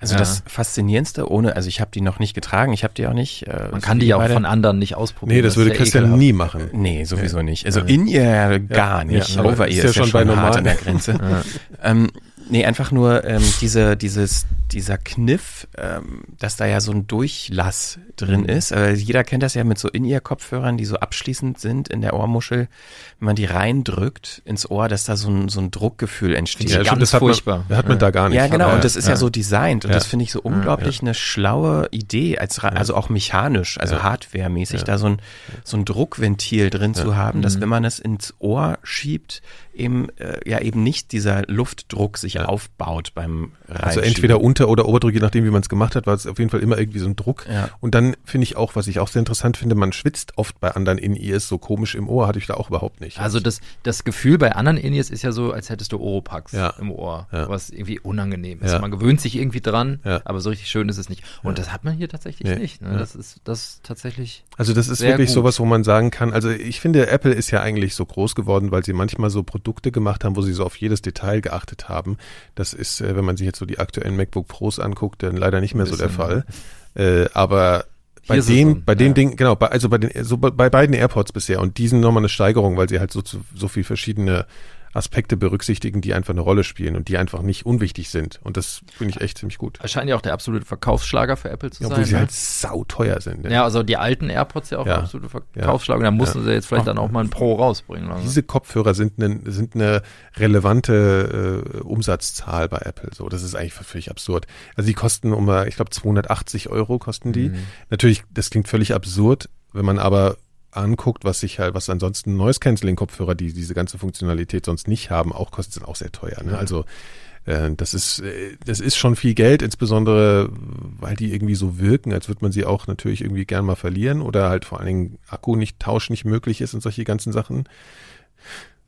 Also Ja. das Faszinierendste, ohne, also ich habe die noch nicht getragen, ich habe die auch nicht. Äh, Man so kann die auch beide. von anderen nicht ausprobieren. Nee, das, würde ist ja Christian ekelhaft. nie machen. Nee, sowieso nicht. Also in ihr gar nicht. Ja, Over ist ihr ja ist ja schon schon, bei hart normalen- an der Grenze. ähm, nee, einfach nur ähm, diese, dieses, dieser Kniff, ähm, dass da ja so ein Durchlass drin ist. Äh, jeder kennt das ja mit so In-Ear-Kopfhörern, die so abschließend sind in der Ohrmuschel. Wenn man die reindrückt ins Ohr, dass da so ein, so ein Druckgefühl entsteht. Ja, ganz das hat furchtbar. Man, das hat man da gar nicht. Ja, genau. Und das ist ja, so designt. Und Ja. das finde ich so unglaublich eine schlaue Idee, als, also auch mechanisch, also Ja. hardwaremäßig, da so ein, so ein Druckventil drin zu haben, dass wenn man es ins Ohr schiebt, eben, äh, ja eben nicht dieser Luftdruck sich aufbaut beim Reinschieben. Also entweder Unter- oder Oberdruck, je nachdem, wie man es gemacht hat, war es auf jeden Fall immer irgendwie so ein Druck. Ja. Und dann finde ich auch, was ich auch sehr interessant finde, man schwitzt oft bei anderen In-Ears so komisch im Ohr, hatte ich da auch überhaupt nicht. Also das, das Gefühl bei anderen In-Ears ist ja so, als hättest du Oropax Ja. im Ohr, Ja. was irgendwie unangenehm ist. Ja. Man gewöhnt sich irgendwie dran, Ja. aber so richtig schön ist es nicht. Und das hat man hier tatsächlich Nee. nicht. Ne? Ja. Das ist das tatsächlich. Also das ist wirklich gut. sowas, wo man sagen kann, also ich finde, Apple ist ja eigentlich so groß geworden, weil sie manchmal so Produkte gemacht haben, wo sie so auf jedes Detail geachtet haben. Das ist, äh, wenn man sich jetzt so die aktuellen MacBook Pros anguckt, dann leider nicht mehr so der Fall. Äh, aber bei den, bei den ja. Dingen, genau, bei, also bei den, so bei, bei beiden AirPods bisher und diesen nochmal eine Steigerung, weil sie halt so, so viel verschiedene Aspekte berücksichtigen, die einfach eine Rolle spielen und die einfach nicht unwichtig sind. Und das finde ich echt ziemlich gut. Scheint ja auch der absolute Verkaufsschlager für Apple zu Ja, sein. obwohl sie ne? halt sauteuer sind. ne? ja, also die alten AirPods ja auch Ja. der absolute Verkaufsschlager. Da mussten sie jetzt vielleicht dann auch mal ein Pro rausbringen. Also. Diese Kopfhörer sind eine, sind eine relevante äh, Umsatzzahl bei Apple. So, das ist eigentlich völlig absurd. Also die kosten um, ich glaube, 280 Euro kosten die. Mhm. Natürlich, das klingt völlig absurd, wenn man aber anguckt, was sich halt, was ansonsten Noise Cancelling Kopfhörer, die diese ganze Funktionalität sonst nicht haben, auch kosten, sind auch sehr teuer. Ne? Also äh, das ist, äh, das ist schon viel Geld, insbesondere weil die irgendwie so wirken, als würde man sie auch natürlich irgendwie gern mal verlieren oder halt vor allen Dingen Akku nicht, Tausch nicht möglich ist und solche ganzen Sachen.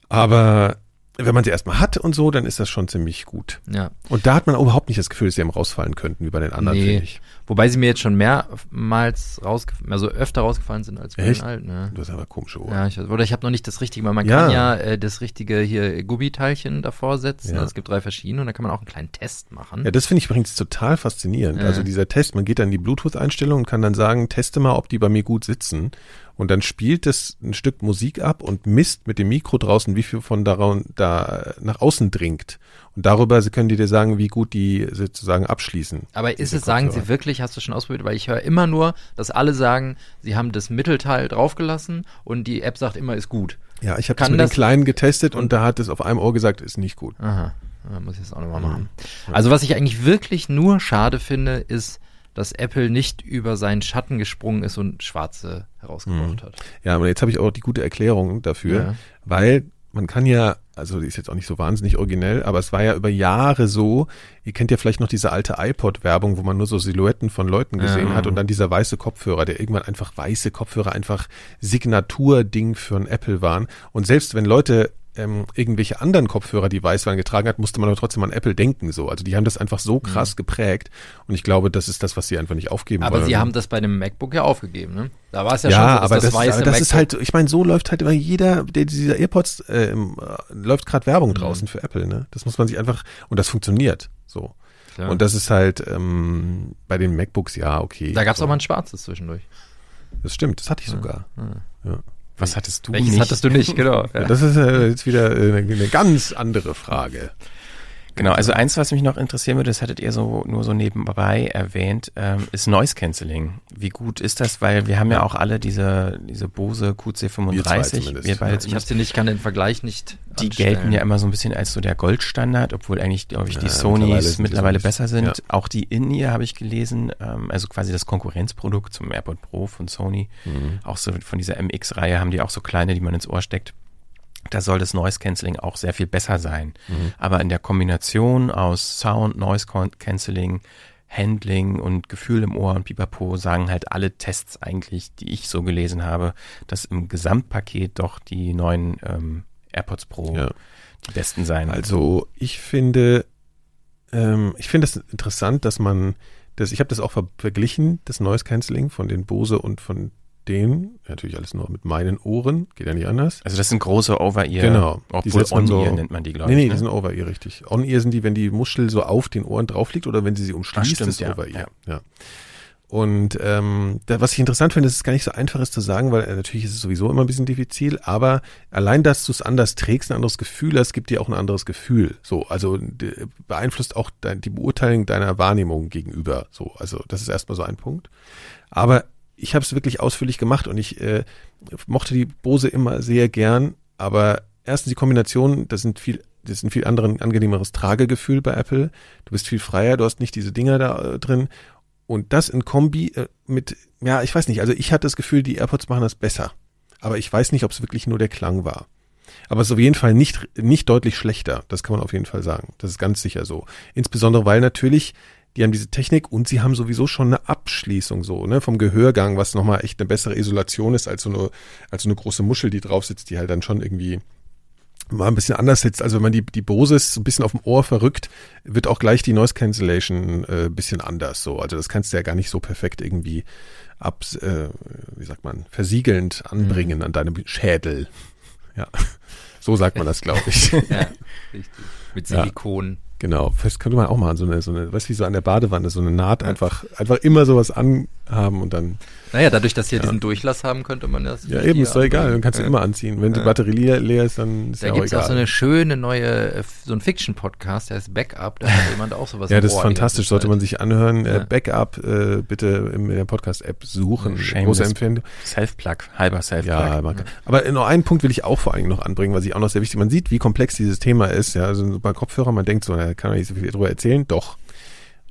Aber wenn man sie erstmal hat und so, dann ist das schon ziemlich gut. Ja. Und da hat man überhaupt nicht das Gefühl, dass sie einem rausfallen könnten, wie bei den anderen, Nee. finde ich. Wobei sie mir jetzt schon mehrmals rausgefallen, also öfter rausgefallen sind als bei Echt? den alten. Ne? Du hast aber komische Ohren. Ja, ich, oder ich habe noch nicht das Richtige, weil man Ja. kann ja äh, das richtige hier Gummiteilchen davor setzen. Ja. Also es gibt drei verschiedene und da kann man auch einen kleinen Test machen. Ja, das finde ich übrigens total faszinierend. Ja. Also dieser Test, man geht dann in die Bluetooth-Einstellung und kann dann sagen, teste mal, ob die bei mir gut sitzen. Und dann spielt es ein Stück Musik ab und misst mit dem Mikro draußen, wie viel von da, da nach außen dringt. Und darüber können die dir sagen, wie gut die sozusagen abschließen. Aber ist es, sagen sie wirklich, hast du schon ausprobiert, weil ich höre immer nur, dass alle sagen, sie haben das Mittelteil draufgelassen und die App sagt immer, ist gut. Ja, ich habe das Kann mit das- den Kleinen getestet und, da hat es auf einem Ohr gesagt, ist nicht gut. Aha, ja, muss ich das auch nochmal Mhm. machen. Also was ich eigentlich wirklich nur schade finde, ist, dass Apple nicht über seinen Schatten gesprungen ist und schwarze herausgebracht hat. Ja, aber jetzt habe ich auch die gute Erklärung dafür, Ja. weil man kann ja also die ist jetzt auch nicht so wahnsinnig originell, aber es war ja über Jahre so, ihr kennt ja vielleicht noch diese alte iPod-Werbung, wo man nur so Silhouetten von Leuten gesehen Ja. hat und dann dieser weiße Kopfhörer, der irgendwann einfach weiße Kopfhörer einfach Signaturding für ein Apple waren. Und selbst wenn Leute ähm, irgendwelche anderen Kopfhörer, die weiß waren, getragen hat, musste man aber trotzdem an Apple denken so. Also die haben das einfach so krass geprägt und ich glaube, das ist das, was sie einfach nicht aufgeben Aber wollen. sie haben das bei dem MacBook ja aufgegeben, ne? Da war es ja, ja, schon so, aber das, das, weiße aber das ist MacBook halt, ich meine, so läuft halt immer jeder, der dieser AirPods, äh, äh, läuft gerade Werbung draußen für Apple, ne? Das muss man sich einfach, und das funktioniert so. Klar. Und das ist halt ähm, bei den MacBooks, ja, okay. Da gab es so. auch mal ein schwarzes zwischendurch. Das stimmt, das hatte ich sogar. Ja. Was hattest du Welches nicht? hattest du nicht, genau. Ja, das ist äh, jetzt wieder äh, eine, eine ganz andere Frage. Genau, also eins, was mich noch interessieren würde, das hattet ihr so nur so nebenbei erwähnt, ähm, ist Noise Cancelling. Wie gut ist das? Weil wir haben ja, auch alle diese, diese Bose Wir zwei QC35. zumindest. Wir beide Ja, Ich habe zumindest. sie nicht, kann den Vergleich nicht Die anstellen. gelten ja immer so ein bisschen als so der Goldstandard, obwohl eigentlich, glaube ich, die Ja, mittlerweile Sonys die mittlerweile Sonys. besser sind. Ja. Auch die In-Ear habe ich gelesen, ähm, also quasi das Konkurrenzprodukt zum AirPod Pro von Sony. Mhm. Auch so von dieser MX-Reihe haben die auch so kleine, die man ins Ohr steckt. Da soll das Noise Cancelling auch sehr viel besser sein. Mhm. Aber in der Kombination aus Sound, Noise Cancelling, Handling und Gefühl im Ohr und Pipapo sagen halt alle Tests eigentlich, die ich so gelesen habe, dass im Gesamtpaket doch die neuen ähm, AirPods Pro Ja. die besten sein. Also ich finde, ähm, ich finde es interessant, dass man, das, ich habe das auch ver verglichen, das Noise Cancelling von den Bose und von denen, natürlich alles nur mit meinen Ohren, geht ja nicht anders. Also das sind große Over-Ear, Genau. Die obwohl On-Ear so- nennt man die, glaube Nee, nee, ich. die ne? sind Over-Ear, richtig. On-Ear sind die, wenn die Muschel so auf den Ohren drauf liegt oder wenn sie sie umschließt, stimmt, ist ja. Over-Ear. Ja. Und ähm, da, was ich interessant finde, ist es gar nicht so einfach ist zu sagen, weil äh, natürlich ist es sowieso immer ein bisschen diffizil, aber allein, dass du es anders trägst, ein anderes Gefühl hast, gibt dir auch ein anderes Gefühl. So, also d- beeinflusst auch dein, die Beurteilung deiner Wahrnehmung gegenüber. So, also das ist erstmal so ein Punkt. Aber ich habe es wirklich ausführlich gemacht und ich äh, mochte die Bose immer sehr gern, aber erstens die Kombination, das sind viel, das ist ein viel anderen, angenehmeres Tragegefühl bei Apple. Du bist viel freier, du hast nicht diese Dinger da äh, drin. Und das in Kombi äh, mit, ja, ich weiß nicht, also ich hatte das Gefühl, die AirPods machen das besser. Aber ich weiß nicht, ob es wirklich nur der Klang war. Aber es ist auf jeden Fall nicht, nicht deutlich schlechter. Das kann man auf jeden Fall sagen. Das ist ganz sicher so. Insbesondere, weil natürlich, die haben diese Technik und sie haben sowieso schon eine Abschließung so, ne, vom Gehörgang, was nochmal echt eine bessere Isolation ist als so eine, als so eine große Muschel, die drauf sitzt, die halt dann schon irgendwie mal ein bisschen anders sitzt. Also wenn man die, die Bose ein bisschen auf dem Ohr verrückt, wird auch gleich die Noise Cancellation äh, ein bisschen anders so. Also das kannst du ja gar nicht so perfekt irgendwie ab, äh, wie sagt man, versiegelnd anbringen an deinem Schädel. Ja, so sagt man das, glaube ich. Ja, richtig. Mit Ja. Genau, das könnte man auch machen, so eine, so eine, weißt du, so an der Badewanne, so eine Naht einfach, einfach immer sowas anhaben und dann, Naja, dadurch, dass sie ja diesen Durchlass haben, könnte man das. ja eben, ist doch egal, dann kannst du ja. immer anziehen. Wenn die Ja. Batterie leer, leer ist, dann ist Da ja auch gibt es egal. auch so eine schöne neue, äh, so ein Fiction-Podcast, der heißt Backup, da hat jemand auch sowas ja, das ist fantastisch, sollte man sich anhören. Ja. Äh, Backup äh, bitte in der Podcast-App suchen. Shameless. Große Empfehlung. Self-Plug, halber Self-Plug. Ja, mag. aber nur einen Punkt will ich auch vor allen Dingen noch anbringen, was ich auch noch sehr wichtig. Man sieht, wie komplex dieses Thema ist. Ja, also bei Kopfhörer, man denkt so, da kann man nicht so viel drüber erzählen. Doch.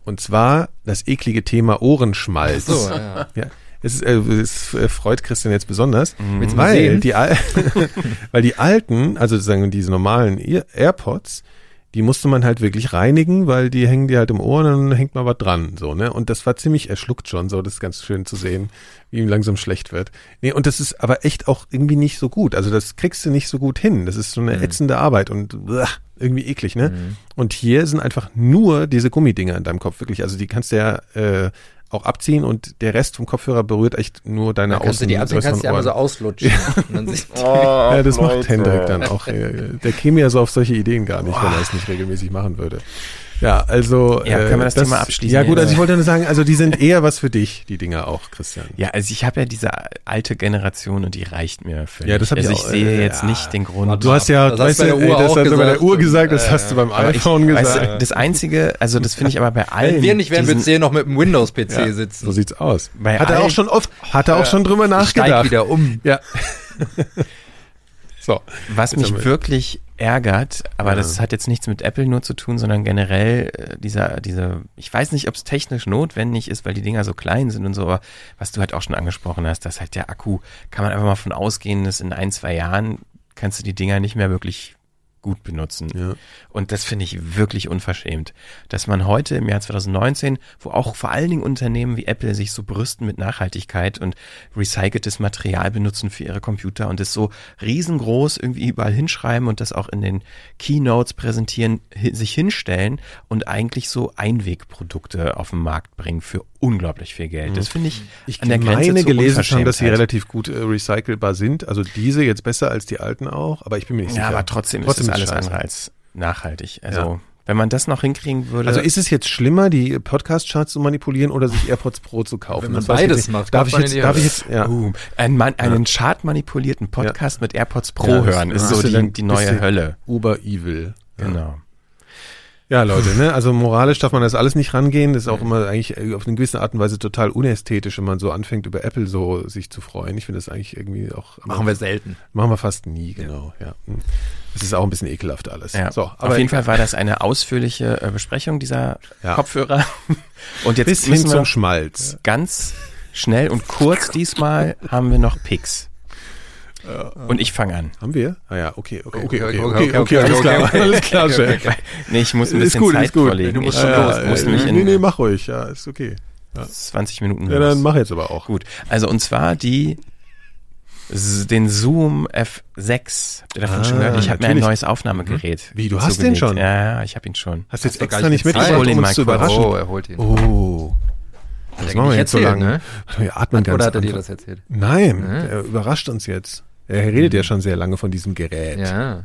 Und zwar das eklige Thema Ohrenschmalz. So, ja. Ja, es, ist, äh, es äh, freut Christian jetzt besonders, mal weil die, Al weil die alten, also sozusagen diese normalen Ear AirPods, die musste man halt wirklich reinigen, weil die hängen dir halt im Ohr und dann hängt mal was dran, so, ne? Und das war ziemlich erschluckt schon, so, das ist ganz schön zu sehen, wie ihm langsam schlecht wird. Nee, und das ist aber echt auch irgendwie nicht so gut. Also das kriegst du nicht so gut hin. Das ist so eine ätzende Arbeit und uah, irgendwie eklig, ne? Und hier sind einfach nur diese Gummidinger in deinem Kopf, wirklich. Also die kannst du ja äh, auch abziehen und der Rest vom Kopfhörer berührt echt nur deine Dann kannst du die abziehen, kannst du einmal so auslutschen. Sich, Ja, das macht Hendrik dann auch. äh, Der käme ja so auf solche Ideen gar nicht, wenn er es nicht regelmäßig machen würde. Ja, also. Ja, können wir das Thema abschließen Ja, gut, also ich wollte nur sagen, also die sind eher was für dich, die Dinger auch, Christian. Ja, also ich habe ja diese alte Generation und die reicht mir völlig. Ja, das hab ich also ich auch, sehe äh, jetzt ja. nicht den Grund. Du hast ja, Das hast weißt du du, bei der Uhr ey, das auch hast du bei der gesagt. Uhr gesagt, das Ja, hast du beim ich, iPhone weißt gesagt. du, das Einzige, also das finde ich aber bei allen. wenn wir nicht wären, würdest du noch mit dem Windows-PC Ja, sitzen. so sieht's aus. Bei hat er auch schon oft, hat er auch schon drüber Ich steig nachgedacht. wieder um. Ja. so. Was mich wir- wirklich ärgert, aber Ja. das hat jetzt nichts mit Apple nur zu tun, sondern generell äh, dieser, diese, ich weiß nicht, ob es technisch notwendig ist, weil die Dinger so klein sind und so, aber was du halt auch schon angesprochen hast, dass halt der Akku, kann man einfach mal von ausgehen, dass in ein, zwei Jahren kannst du die Dinger nicht mehr wirklich gut benutzen. Ja. Und das finde ich wirklich unverschämt, dass man heute im Jahr 2019, wo auch vor allen Dingen Unternehmen wie Apple sich so brüsten mit Nachhaltigkeit und recyceltes Material benutzen für ihre Computer und das so riesengroß irgendwie überall hinschreiben und das auch in den Keynotes präsentieren, sich hinstellen und eigentlich so Einwegprodukte auf den Markt bringen für unglaublich viel Geld. Das finde ich, Ich an der Grenze meine zur gelesen schon, dass sie relativ gut äh, recycelbar sind. Also diese jetzt besser als die alten auch, aber ich bin mir nicht Ja, sicher. aber trotzdem, ist es alles scheiße. andere als nachhaltig. Also, Ja. wenn man das noch hinkriegen würde. Also ist es jetzt schlimmer, die Podcast-Charts zu manipulieren oder sich AirPods Pro zu kaufen? Wenn man Das beides macht, darf ich jetzt, darf ich jetzt, ja. Uh, ein Mann, einen chartmanipulierten Podcast mit AirPods Pro Ja, das- hören, ist das so ist ja die, die neue Hölle. Uber-Evil. Ja. Genau. Ja, Leute, ne? Also moralisch darf man das alles nicht rangehen. Das ist auch immer eigentlich äh, auf eine gewisse Art und Weise total unästhetisch, wenn man so anfängt, über Apple so sich zu freuen. Ich finde das eigentlich irgendwie auch. Machen wir selten. Machen wir fast nie, genau, ja. Hm. Es ist auch ein bisschen ekelhaft alles. Ja. So, Auf jeden Fall war das eine ausführliche äh, Besprechung dieser Ja. Kopfhörer. Und jetzt bis hin müssen zum Schmalz. ganz schnell und kurz diesmal haben wir noch Picks. Und ich fange an. Haben wir? Ah ja, okay, okay, okay, okay, okay, okay, okay, alles klar, alles klar, Chef. Nee, ich muss ein bisschen ist gut, Zeit ist gut. vorlegen. Du musst schon los. Musst mich in, nee, nee, mach ruhig, ja, ist okay. 20 Minuten. Ja, dann mach jetzt aber auch. Gut, also und zwar die den Zoom F6 Habt ihr davon ah, schon gehört. Ich habe mir ein neues Aufnahmegerät. Hm? Wie, du hast zugelegt. den schon? Ja, ja, ich habe ihn schon. Hast du jetzt hast extra nicht mitgebracht, um uns zu überraschen? Oh, er holt ihn. Oh. Das machen wir jetzt so lange. Ne? Oder hat er dir das erzählt? Nein, ne? er überrascht uns jetzt. Er redet ja schon sehr lange von diesem Gerät. Ja.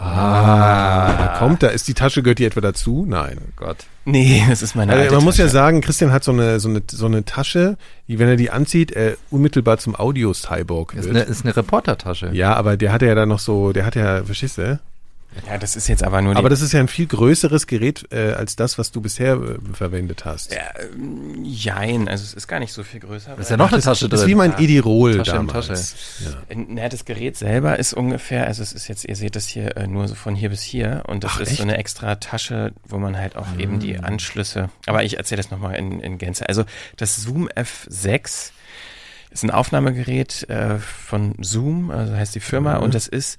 Ah, da kommt, da ist die Tasche, gehört die etwa dazu? Nein. Oh Gott. Nee, das ist meine Also, alte man muss ja Tasche. sagen, Christian hat so eine, so eine, so eine Tasche, die, wenn er die anzieht, er unmittelbar zum Audio-Cyborg Ist wird. eine, ist eine Reportertasche. ja, aber der hatte ja dann noch so, der hat ja, verstehst du? Ja, das ist jetzt aber nur Aber das ist ja ein viel größeres Gerät äh, als das, was du bisher äh, verwendet hast. ja, ähm, jein, also es ist gar nicht so viel größer. Da ist ja noch eine Tasche Das drin. ist wie mein Edirol Tasche damals. Ja. Na, das Gerät selber ist ungefähr, also es ist jetzt, ihr seht das hier äh, nur so von hier bis hier und das Ach, ist echt? so eine extra Tasche, wo man halt auch eben die Anschlüsse, aber ich erzähle das nochmal in, in Gänze. Also das Zoom F6 ist ein Aufnahmegerät äh, von Zoom, also heißt die Firma und das ist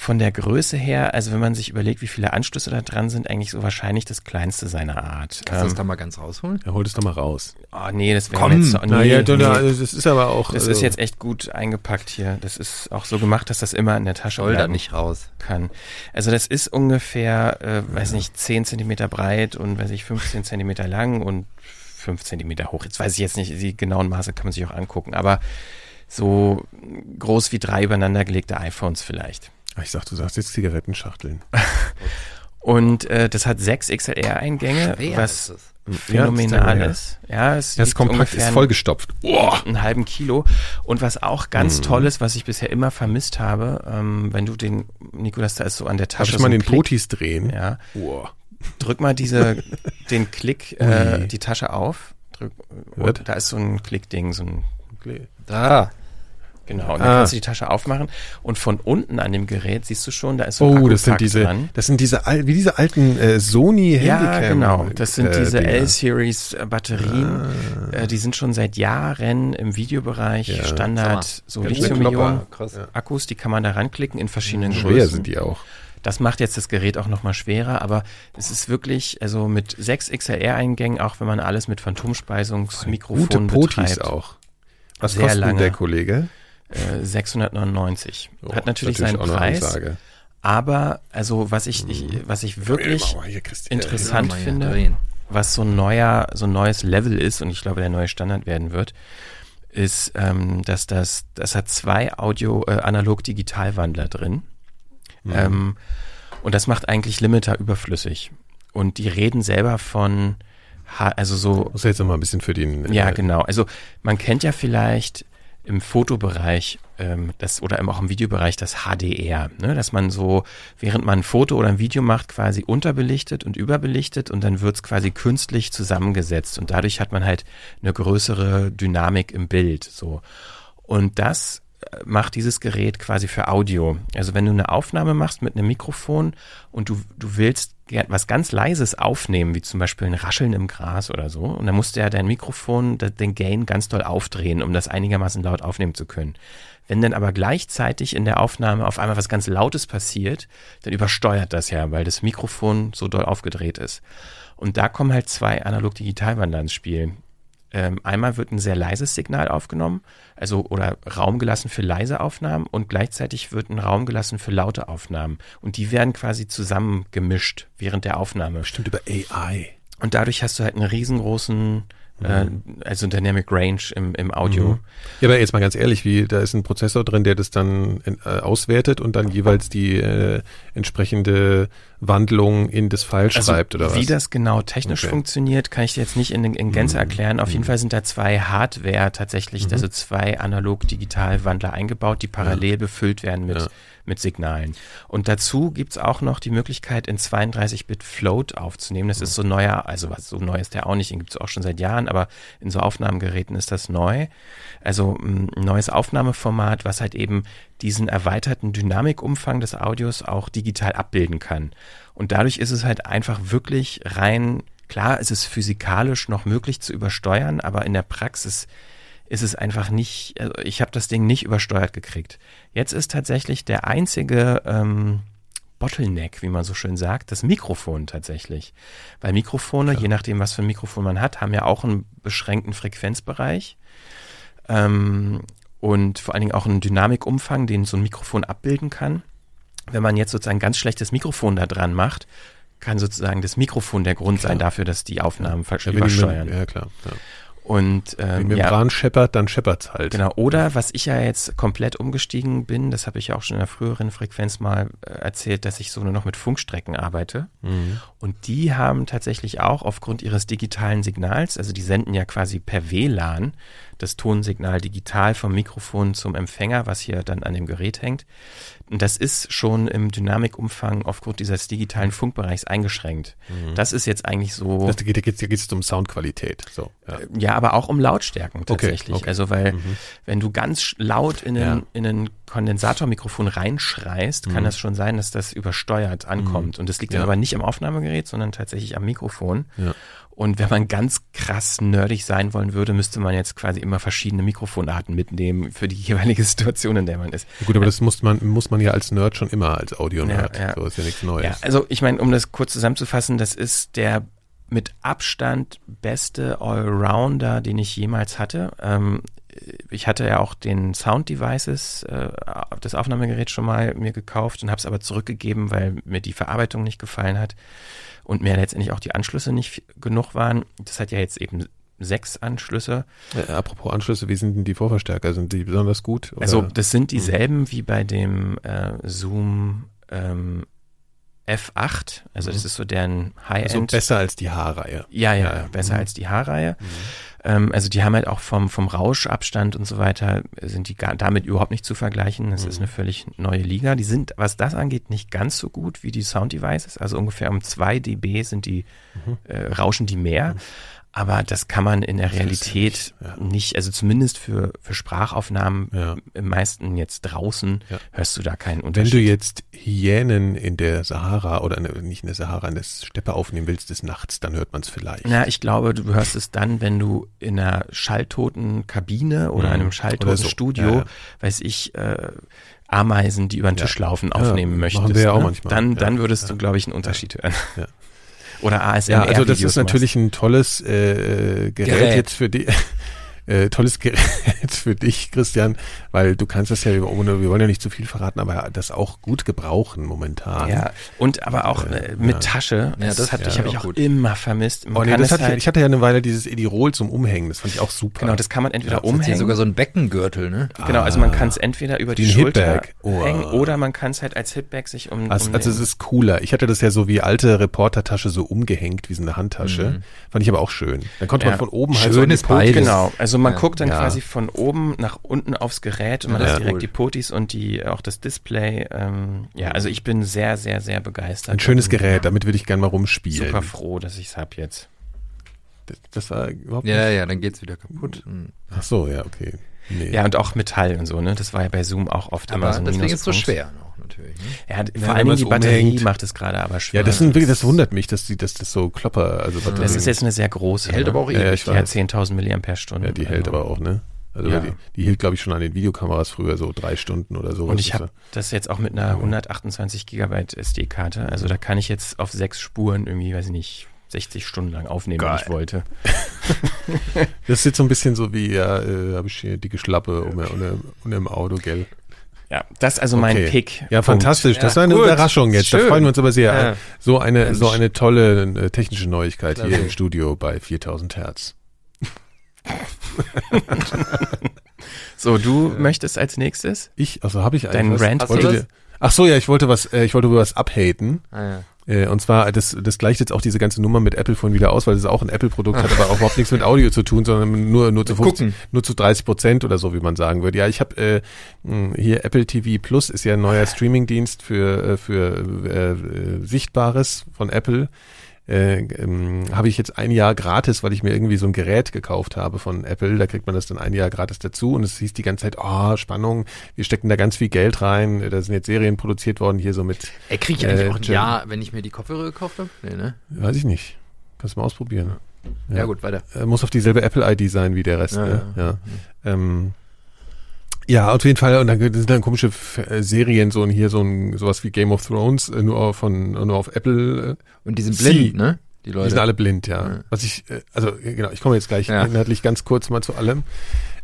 von der Größe her, also wenn man sich überlegt, wie viele Anschlüsse da dran sind, eigentlich so wahrscheinlich das kleinste seiner Art. Kannst du das Ähm, da mal ganz rausholen? Er holt es doch mal raus. oh nee, das wäre jetzt so, nee, naja, nee. das ist aber auch. Das also, ist jetzt echt gut eingepackt hier. Das ist auch so gemacht, dass das immer in der Tasche Soll da nicht raus. kann. Also das ist ungefähr, äh, weiß nicht, 10 Zentimeter breit und weiß ich 15 Zentimeter lang und 5 Zentimeter hoch. Jetzt weiß ich jetzt nicht, die genauen Maße kann man sich auch angucken, aber so groß wie drei übereinander gelegte iPhones vielleicht. Ich sag, du sagst jetzt Zigarettenschachteln. Und äh, das hat sechs XLR-Eingänge, Schwer was ist es. phänomenal Ja, ist. Ja, es Das kompakt ist vollgestopft. Oh. einen halben Kilo. Und was auch ganz Mhm. toll ist, was ich bisher immer vermisst habe, ähm, wenn du den, Nikolas, da ist so an der Darf Tasche ich so mal ein den Klick, Potis drehen? Ja, Oh. drück mal diese, den Klick, äh, die Tasche auf. Drück, und da ist so ein Klickding, so ein, Da. Genau. Und dann Ah. kannst du die Tasche aufmachen und von unten an dem Gerät siehst du schon, da ist so ein Oh, das sind diese, dran. das sind diese, wie diese alten äh, Sony Ja, Handycam. genau. Das sind äh, diese. L-Series äh, Batterien. Äh, die sind schon seit Jahren im Videobereich Ja. Standard, so Ganz schön Lithium-Ionen. Klopper. Krass. Akkus, die kann man da ranklicken in verschiedenen Schwer Größen. sind die auch. Das macht jetzt das Gerät auch nochmal schwerer, aber es ist wirklich, also mit sechs XLR-Eingängen, auch wenn man alles mit Phantomspeisungsmikrofon Gute Potis betreibt, auch. Was Sehr kostet lange. der Kollege? Äh, 699. Oh, Hat natürlich ist seinen Preis, Ansage. aber also was ich, ich was ich wirklich interessant finde, was so ein neuer, so ein neues Level ist und ich glaube, der neue Standard werden wird, ist, ähm, dass das, das hat zwei Audio, äh, Analog-Digital-Wandler drin. Mhm. Ähm, und das macht eigentlich Limiter überflüssig. Und die reden selber von, also so, Muss jetzt noch mal ein bisschen für den. ja äh, genau. Also man kennt ja vielleicht im Fotobereich ähm, das oder auch im Videobereich das HDR, ne? dass man so, während man ein Foto oder ein Video macht, quasi unterbelichtet und überbelichtet und dann wird's quasi künstlich zusammengesetzt und dadurch hat man halt eine größere Dynamik im Bild. So. Und das äh, macht dieses Gerät quasi für Audio. Also wenn du eine Aufnahme machst mit einem Mikrofon und du, du willst was ganz Leises aufnehmen, wie zum Beispiel ein Rascheln im Gras oder so. Und dann musst du ja dein Mikrofon, den Gain ganz doll aufdrehen, um das einigermaßen laut aufnehmen zu können. Wenn dann aber gleichzeitig in der Aufnahme auf einmal was ganz Lautes passiert, dann übersteuert das ja, weil das Mikrofon so doll aufgedreht ist. Und da kommen halt zwei Analog-Digital-Wandler ins Spiel. Ähm, einmal wird ein sehr leises Signal aufgenommen, also oder Raum gelassen für leise Aufnahmen und gleichzeitig wird ein Raum gelassen für laute Aufnahmen. Und die werden quasi zusammen gemischt während der Aufnahme. Stimmt über AI. Und dadurch hast du halt einen riesengroßen, äh, also Dynamic Range im, im Audio. Ja, aber jetzt mal ganz ehrlich, wie da ist ein Prozessor drin, der das dann äh, auswertet und dann jeweils die äh, entsprechende Wandlung in das File schreibt oder Also, wie was? das genau technisch Okay. funktioniert, kann ich dir jetzt nicht in, in Gänze Mhm. erklären. Auf jeden Fall sind da zwei Hardware tatsächlich, also zwei Analog-Digital-Wandler eingebaut, die parallel befüllt werden mit, Ja. Mit Signalen. Und dazu gibt's auch noch die Möglichkeit, in 32-Bit Float aufzunehmen. Das ist so neuer, also was so neu ist der auch nicht, den gibt's auch schon seit Jahren, aber in so Aufnahmegeräten ist das neu. Also ein neues Aufnahmeformat, was halt eben diesen erweiterten Dynamikumfang des Audios auch digital abbilden kann. Und dadurch ist es halt einfach wirklich rein, klar, es ist physikalisch noch möglich zu übersteuern, aber in der Praxis ist es einfach nicht, also ich habe das Ding nicht übersteuert gekriegt. Jetzt ist tatsächlich der einzige ähm, Bottleneck, wie man so schön sagt, das Mikrofon tatsächlich. Weil Mikrofone, je nachdem, was für ein Mikrofon man hat, haben ja auch einen beschränkten Frequenzbereich. Ähm, und vor allen Dingen auch einen Dynamikumfang, den so ein Mikrofon abbilden kann. Wenn man jetzt sozusagen ein ganz schlechtes Mikrofon da dran macht, kann sozusagen das Mikrofon der Grund sein dafür, dass die Aufnahmen ja, übersteuern. Ja, klar. Ja. Und Wenn ähm, ja, Membran scheppert, dann scheppert's halt. Genau, oder was ich ja jetzt komplett umgestiegen bin, das habe ich ja auch schon in der früheren Frequenz mal äh, erzählt, dass ich so nur noch mit Funkstrecken arbeite. Mhm. Und die haben tatsächlich auch aufgrund ihres digitalen Signals, also die senden ja quasi per WLAN das Tonsignal digital vom Mikrofon zum Empfänger, was hier dann an dem Gerät hängt. Und das ist schon im Dynamikumfang aufgrund dieses digitalen Funkbereichs eingeschränkt. Das ist jetzt eigentlich so. Das, da geht es da geht's um Soundqualität. So, ja. Ja, aber auch um Lautstärken Okay, tatsächlich. okay. Also weil wenn du ganz laut in ein, Ja. in ein Kondensatormikrofon reinschreist, kann das schon sein, dass das übersteuert ankommt. Und das liegt dann Ja. aber nicht am Aufnahmegerät, sondern tatsächlich am Mikrofon. Ja. Und wenn man ganz krass nerdig sein wollen würde, müsste man jetzt quasi immer verschiedene Mikrofonarten mitnehmen für die jeweilige Situation, in der man ist. Gut, aber das muss man, muss man ja als Nerd schon immer, als Audio-Nerd. Ja, ja. So ist ja nichts Neues. Ja, also ich meine, um das kurz zusammenzufassen, das ist der mit Abstand beste Allrounder, den ich jemals hatte. Ähm, ich hatte ja auch den Sound Devices, äh, das Aufnahmegerät schon mal mir gekauft und habe es aber zurückgegeben, weil mir die Verarbeitung nicht gefallen hat und mir letztendlich auch die Anschlüsse nicht genug waren. Das hat ja jetzt eben sechs Anschlüsse. Äh, apropos Anschlüsse, wie sind denn die Vorverstärker? Sind die besonders gut? Oder? Also das sind dieselben wie bei dem äh, Zoom ähm, F8. Also das ist so deren High-End. also besser als die H-Reihe. Ja, ja, Ja, besser Mhm. als die Haarreihe. Ähm, also die haben halt auch vom, vom Rauschabstand und so weiter, sind die gar, damit überhaupt nicht zu vergleichen. Das ist Mhm. eine völlig neue Liga. Die sind, was das angeht, nicht ganz so gut wie die Sound Devices. Also ungefähr um 2 dB sind die, Mhm. äh, rauschen die mehr. Aber das kann man in der Das Realität ja. nicht, also zumindest für, für Sprachaufnahmen, Ja. im meisten jetzt draußen, Ja. hörst du da keinen Wenn Unterschied. du jetzt Hyänen in der Sahara oder in nicht in der Sahara, in der Steppe aufnehmen willst des Nachts, dann hört man es vielleicht. Na, ich glaube, du hörst es dann, wenn du in einer schalltoten Kabine oder Mhm. einem schalltoten so. Studio, Ja, ja. weiß ich, äh, Ameisen, die über den Ja. Tisch laufen, Ja, aufnehmen machen möchtest. wir ja auch ne? manchmal. Dann, Ja, dann würdest ja. du, glaube ich, einen Unterschied hören. Ja. Oder ASMR. Ja, also das ist natürlich ein tolles äh, Gerät, Gerät. jetzt für die. Äh, tolles Gerät für dich, Christian, weil du kannst das ja, ohne, wir wollen ja nicht zu viel verraten, aber das auch gut gebrauchen momentan. Ja, und aber auch äh, mit Ja. Tasche. Ja, das, das- hatte ich, ja, habe ich auch gut. immer vermisst. Man Oh, nee, das hatte, halt, ich hatte ja eine Weile dieses Edirol zum Umhängen, das fand ich auch super. genau, das kann man entweder Ja, das hat Hat umhängen. sogar so ein Beckengürtel, ne? Genau, also man kann es entweder über die ein Schulter. Oh. hängen oder man kann es halt als Hipbag sich um, Also, also es ist cooler. Ich hatte das ja so wie alte Reportertasche so umgehängt, wie so eine Handtasche. Fand ich aber auch schön. Dann konnte Ja. man von oben halt Schön so die beides. Genau, also man Ja. guckt dann Ja. quasi von oben nach unten aufs Gerät und man Ja, hat direkt cool. die Potis und die auch das Display. Ähm, ja, also ich bin sehr, sehr, sehr begeistert. Ein schönes Gerät, damit würde ich gerne mal rumspielen. Super froh, dass ich es hab jetzt. Das, das war überhaupt Ja, nicht. ja, dann geht's wieder kaputt. Hm. Ach so, ja, okay. Nee. Ja, und auch Metall und so, ne? Das war ja bei Zoom auch oft immer Aber so ein deswegen ist es so schwer noch. Natürlich. Ne? Ja, Ja, vor man's die Batterie umhängt. macht es gerade aber schwer. Ja, das, sind das wundert mich, dass die, dass das so Klopper, also Das Batterien- ist jetzt eine sehr große. Die hält ne? aber auch Ja, ja, ewig. ich Die hat weiß. 10.000 Milliampere-Stunden. Ja, die hält Also- aber auch, ne? Also Ja. die, die hielt, glaube ich, schon an den Videokameras früher so drei Stunden oder so. Und ich habe das jetzt auch mit einer 128 Gigabyte SD-Karte. Also da kann ich jetzt auf sechs Spuren irgendwie, weiß ich nicht, 60 Stunden lang aufnehmen, wenn ich wollte. Das ist jetzt so ein bisschen so wie, ja, äh, habe ich hier dicke Schlappe um, um, um im Auto, gell? Ja, das ist also mein Okay. Pick. Ja, Punkt. fantastisch. Das Ja, war eine gut. Überraschung jetzt. Da Schön. freuen wir uns aber sehr. Ja. So eine, Mensch. so eine tolle äh, technische Neuigkeit hier Klasse. im Studio bei 4000 Hertz. So, du möchtest als nächstes? Ich, also habe ich Deinen eigentlich was? Rant Ach so, ja, ich wollte was, äh, ich wollte über was abhaten. Ah, ja. Äh, und zwar, das, das gleicht jetzt auch diese ganze Nummer mit Apple vorhin wieder aus, weil das ist auch ein Apple-Produkt, hat aber auch überhaupt nichts mit Audio zu tun, sondern nur, nur zu Mit 50, Gucken. nur zu 30 Prozent oder so, wie man sagen würde. Ja, ich habe äh, mh, hier Apple TV Plus ist ja ein neuer Streaming-Dienst für, äh, für äh, äh, Sichtbares von Apple. Äh, ähm, habe ich jetzt ein Jahr gratis, weil ich mir irgendwie so ein Gerät gekauft habe von Apple. Da kriegt man das dann ein Jahr gratis dazu und es hieß die ganze Zeit, oh, Spannung, wir stecken da ganz viel Geld rein. Da sind jetzt Serien produziert worden, hier so mit, Ey, krieg ich eigentlich Äh, auch ein Jen- Ja, wenn ich mir die Kopfhörer gekauft habe? Nee, ne? weiß ich nicht. Kannst du mal ausprobieren. Ja, Ja. gut, weiter. Äh, muss auf dieselbe Apple-ID sein wie der Rest. Ja, ne? ja. ja. Ähm, ja, auf jeden Fall. Und dann sind dann komische äh, Serien, so ein hier so ein sowas wie Game of Thrones, äh, nur auf, von nur auf Apple. Äh, Und die sind Sie. blind, ne? Die die Leute. sind alle blind, ja. Ja. Was ich, also genau, ich komme jetzt gleich Ja. inhaltlich ganz kurz mal zu allem.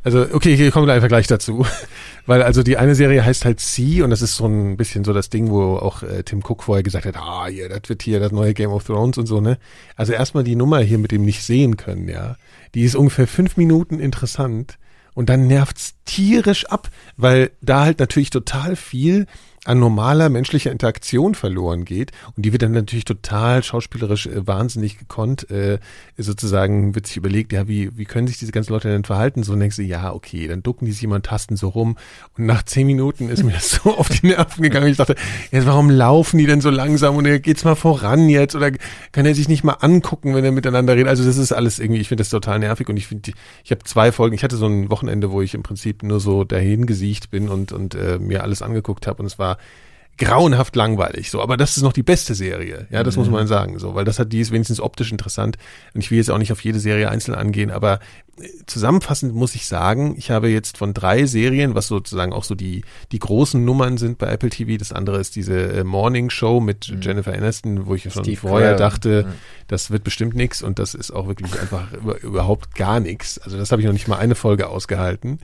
Also okay, ich komme einfach gleich dazu, weil also die eine Serie heißt halt C und das ist so ein bisschen so das Ding, wo auch äh, Tim Cook vorher gesagt hat, ah, hier, das wird hier das neue Game of Thrones und so, ne? Also erstmal die Nummer hier mit dem nicht sehen können, ja. Die ist ungefähr fünf Minuten interessant und dann nervt's tierisch ab, weil da halt natürlich total viel an normaler menschlicher Interaktion verloren geht. Und die wird dann natürlich total schauspielerisch äh, wahnsinnig gekonnt. Äh, sozusagen wird sich überlegt, ja, wie, wie können sich diese ganzen Leute denn verhalten? So und denkst du, ja, okay, dann ducken die sich und tasten so rum. Und nach zehn Minuten ist mir das so auf die Nerven gegangen. Ich dachte, jetzt warum laufen die denn so langsam? Und geht's mal voran jetzt. Oder kann er sich nicht mal angucken, wenn er miteinander redet? Also das ist alles irgendwie, ich finde das total nervig. Und ich finde, ich habe zwei Folgen, ich hatte so ein Wochenende, wo ich im Prinzip nur so dahin gesiegt bin und, und äh, mir alles angeguckt habe. Und es war grauenhaft langweilig, so, aber das ist noch die beste Serie, ja, das muss man sagen, so, weil das hat, die ist wenigstens optisch interessant und ich will jetzt auch nicht auf jede Serie einzeln angehen, aber äh, zusammenfassend muss ich sagen, ich habe jetzt von drei Serien, was sozusagen auch so die, die großen Nummern sind bei Apple TV, das andere ist diese äh, Morning Show mit Jennifer Aniston, wo ich schon Steve vorher Carell. dachte, Ja. das wird bestimmt nix und das ist auch wirklich einfach über, überhaupt gar nichts. Also das habe ich noch nicht mal eine Folge ausgehalten.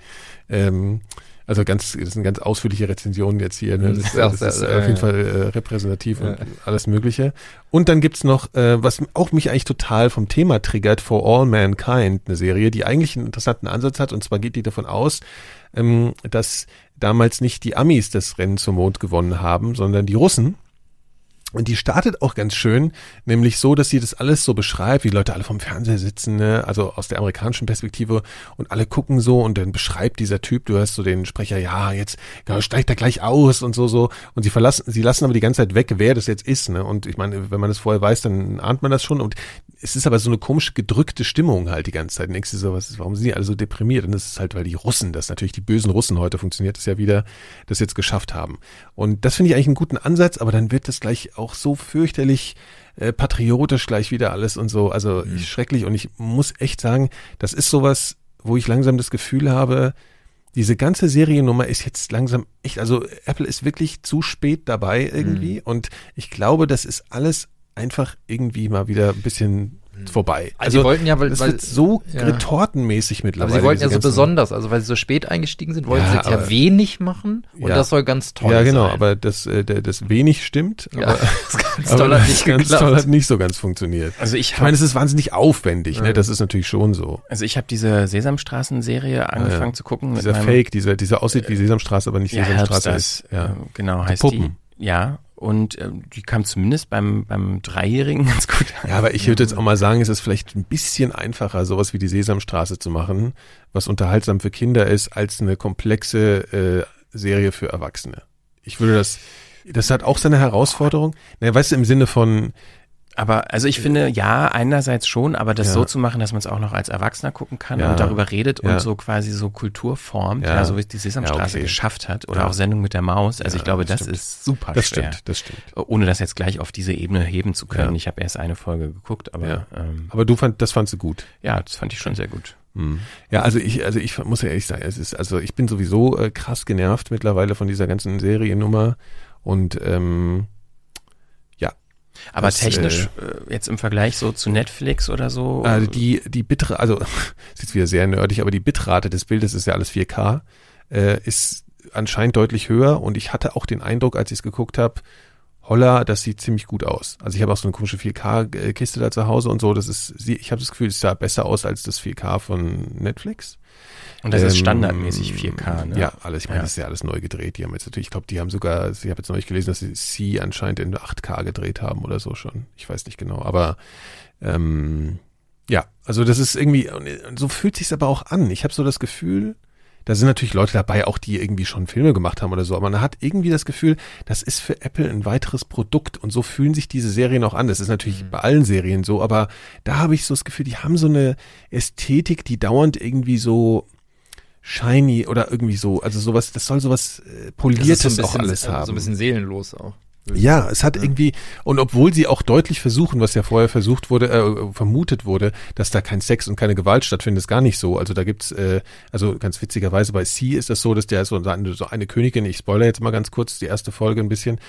Ähm, also ganz, das sind ganz ausführliche Rezensionen jetzt hier. Ne? Das, Das ist auch das sehr- ist äh, auf jeden Fall äh, repräsentativ und Ja. alles Mögliche. Und dann gibt's noch, äh, was auch mich eigentlich total vom Thema triggert, For All Mankind, eine Serie, die eigentlich einen interessanten Ansatz hat. Und zwar geht die davon aus, ähm, dass damals nicht die Amis das Rennen zum Mond gewonnen haben, sondern die Russen. Und die startet auch ganz schön, nämlich so, dass sie das alles so beschreibt, wie Leute alle vom Fernseher sitzen, ne? also aus der amerikanischen Perspektive und alle gucken so und dann beschreibt dieser Typ, du hörst so den Sprecher, ja, jetzt steigt er gleich aus und so, so. Und sie verlassen, sie lassen aber die ganze Zeit weg, wer das jetzt ist, ne? Und ich meine, wenn man das vorher weiß, dann ahnt man das schon. Und es ist aber so eine komische gedrückte Stimmung halt die ganze Zeit. Denkst du so, was ist, warum sind die alle so deprimiert? Und das ist halt, weil die Russen, das natürlich die bösen Russen heute funktioniert es ja wieder, das jetzt geschafft haben. Und das finde ich eigentlich einen guten Ansatz, aber dann wird das gleich auch so fürchterlich äh, patriotisch gleich wieder alles und so. Also Mhm. schrecklich. Und ich muss echt sagen, das ist sowas, wo ich langsam das Gefühl habe, diese ganze Seriennummer ist jetzt langsam echt, also Apple ist wirklich zu spät dabei irgendwie Mhm. und ich glaube, das ist alles einfach irgendwie mal wieder ein bisschen vorbei. Also sie wollten ja, weil- das weil- wird so ja. retortenmäßig Aber mittlerweile. sie wollten ja so besonders, also weil sie so spät eingestiegen sind, wollten Ja, sie jetzt ja aber- wenig machen und Ja. das soll ganz toll Ja, sein. genau, aber das, äh, das wenig stimmt, ja, aber, das ganz aber toll hat das nicht ganz geklappt. toll hat nicht so ganz funktioniert. Also ich Ich meine, es ist wahnsinnig aufwendig, Ja. ne? Das ist natürlich schon so. also ich habe diese Sesamstraßen-Serie angefangen ja. zu gucken. Dieser Fake, dieser, dieser aussieht wie Sesamstraße, aber nicht ja, Sesamstraße ist. Ja. äh, genau heißt Puppen. die. Ja, und äh, die kam zumindest beim, beim Dreijährigen ganz gut an. Ja, aber ich würde jetzt auch mal sagen, es ist vielleicht ein bisschen einfacher, sowas wie die Sesamstraße zu machen, was unterhaltsam für Kinder ist, als eine komplexe äh, Serie für Erwachsene. Ich würde das, das hat auch seine Herausforderung. Naja, weißt du, im Sinne von, Aber also ich finde, ja, einerseits schon, aber das Ja. so zu machen, dass man es auch noch als Erwachsener gucken kann Ja. und darüber redet Ja. und so quasi so Kultur formt, Ja. so wie es die Sesamstraße okay. geschafft hat oder auch Sendung mit der Maus. Also ich glaube, das das, ist super Das schwer. stimmt, das stimmt. Ohne das jetzt gleich auf diese Ebene heben zu können. Ich habe erst eine Folge geguckt, aber ähm, Aber du fand, das fandst du gut. ja das fand ich schon sehr gut. Ja, also ich, also ich muss ja ehrlich sagen, es ist, also ich bin sowieso äh, krass genervt mittlerweile von dieser ganzen Seriennummer und ähm, Aber Das, technisch äh, jetzt im Vergleich so zu Netflix oder so. Also die, die Bitrate, also ist jetzt wieder sehr nerdig, aber die Bitrate des Bildes ist ja alles 4K, äh, ist anscheinend deutlich höher und ich hatte auch den Eindruck, als ich es geguckt habe, holla, das sieht ziemlich gut aus. Also ich habe auch so eine komische 4K-Kiste da zu Hause und so, das ist, ich habe das Gefühl, es sah besser aus als das 4K von Netflix. Und das ist Ähm, standardmäßig 4K, ne? Ja, alles, ich meine, Ja. das ist ja alles neu gedreht. Die haben jetzt natürlich, ich glaube, die haben sogar, ich habe jetzt neulich gelesen, dass sie C anscheinend in 8K gedreht haben oder so schon. Ich weiß nicht genau, aber ähm, ja, also das ist irgendwie, so fühlt sich's aber auch an. Ich habe so das Gefühl, da sind natürlich Leute dabei, auch die irgendwie schon Filme gemacht haben oder so, aber man hat irgendwie das Gefühl, das ist für Apple ein weiteres Produkt und so fühlen sich diese Serien auch an. Das ist natürlich bei allen Serien so, aber da habe ich so das Gefühl, die haben so eine Ästhetik, die dauernd irgendwie so shiny oder irgendwie so, also sowas, das soll sowas poliertes auch alles haben. So ein bisschen seelenlos auch. Ja, es hat irgendwie, und obwohl sie auch deutlich versuchen, was ja vorher versucht wurde, äh, vermutet wurde, dass da kein Sex und keine Gewalt stattfindet, ist gar nicht so. Also da gibt's, äh, also ganz witzigerweise bei C ist das so, dass der so eine, so eine Königin, ich spoilere jetzt mal ganz kurz die erste Folge ein bisschen,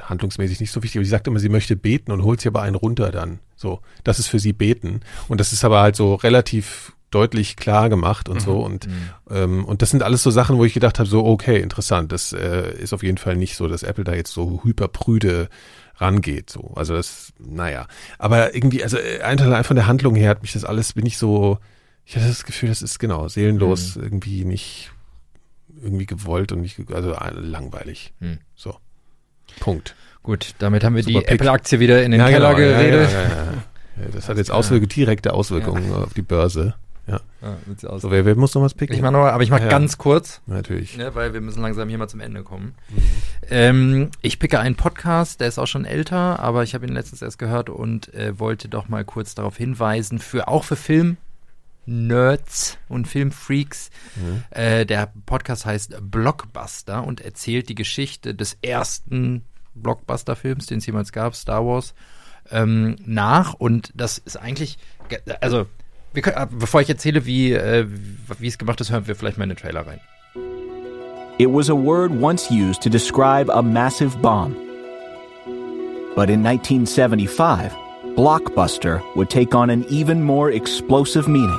handlungsmäßig nicht so wichtig, aber sie sagt immer, sie möchte beten und holt sie aber einen runter dann. So, das ist für sie beten. Und das ist aber halt so relativ deutlich klar gemacht und so und ähm, und das sind alles so Sachen, wo ich gedacht habe, so okay, interessant, das äh, ist auf jeden Fall nicht so, dass Apple da jetzt so hyperprüde rangeht, so. Also das, naja, aber irgendwie, also äh, einfach allein von der Handlung her hat mich das alles, bin ich so, ich hatte das Gefühl, das ist genau seelenlos, irgendwie nicht irgendwie gewollt und nicht, also äh, langweilig. Hm. So. Punkt. Gut, damit haben wir Super die. Apple-Aktie wieder in den Ja, Keller genau, geredet. Ja, ja. Das hat jetzt Auswirkungen, direkte Auswirkungen auf die Börse. Ja. Ja. So, wer, wer muss noch was picken? ich mach noch, aber ich mach Ja. ganz kurz, Natürlich. ne, weil wir müssen langsam hier mal zum Ende kommen. Ähm, ich picke einen Podcast, der ist auch schon älter, aber ich habe ihn letztens erst gehört und äh, wollte doch mal kurz darauf hinweisen, für auch für Film Nerds und Filmfreaks. Äh, der Podcast heißt Blockbuster und erzählt die Geschichte des ersten Blockbuster-Films, den es jemals gab, Star Wars, ähm, nach. Und das ist eigentlich, ge- also, können, äh, bevor ich erzähle, wie, äh, es gemacht ist, hören wir vielleicht mal in den Trailer rein. It was a word once used to describe a massive bomb. But in 1975, blockbuster would take on an even more explosive meaning.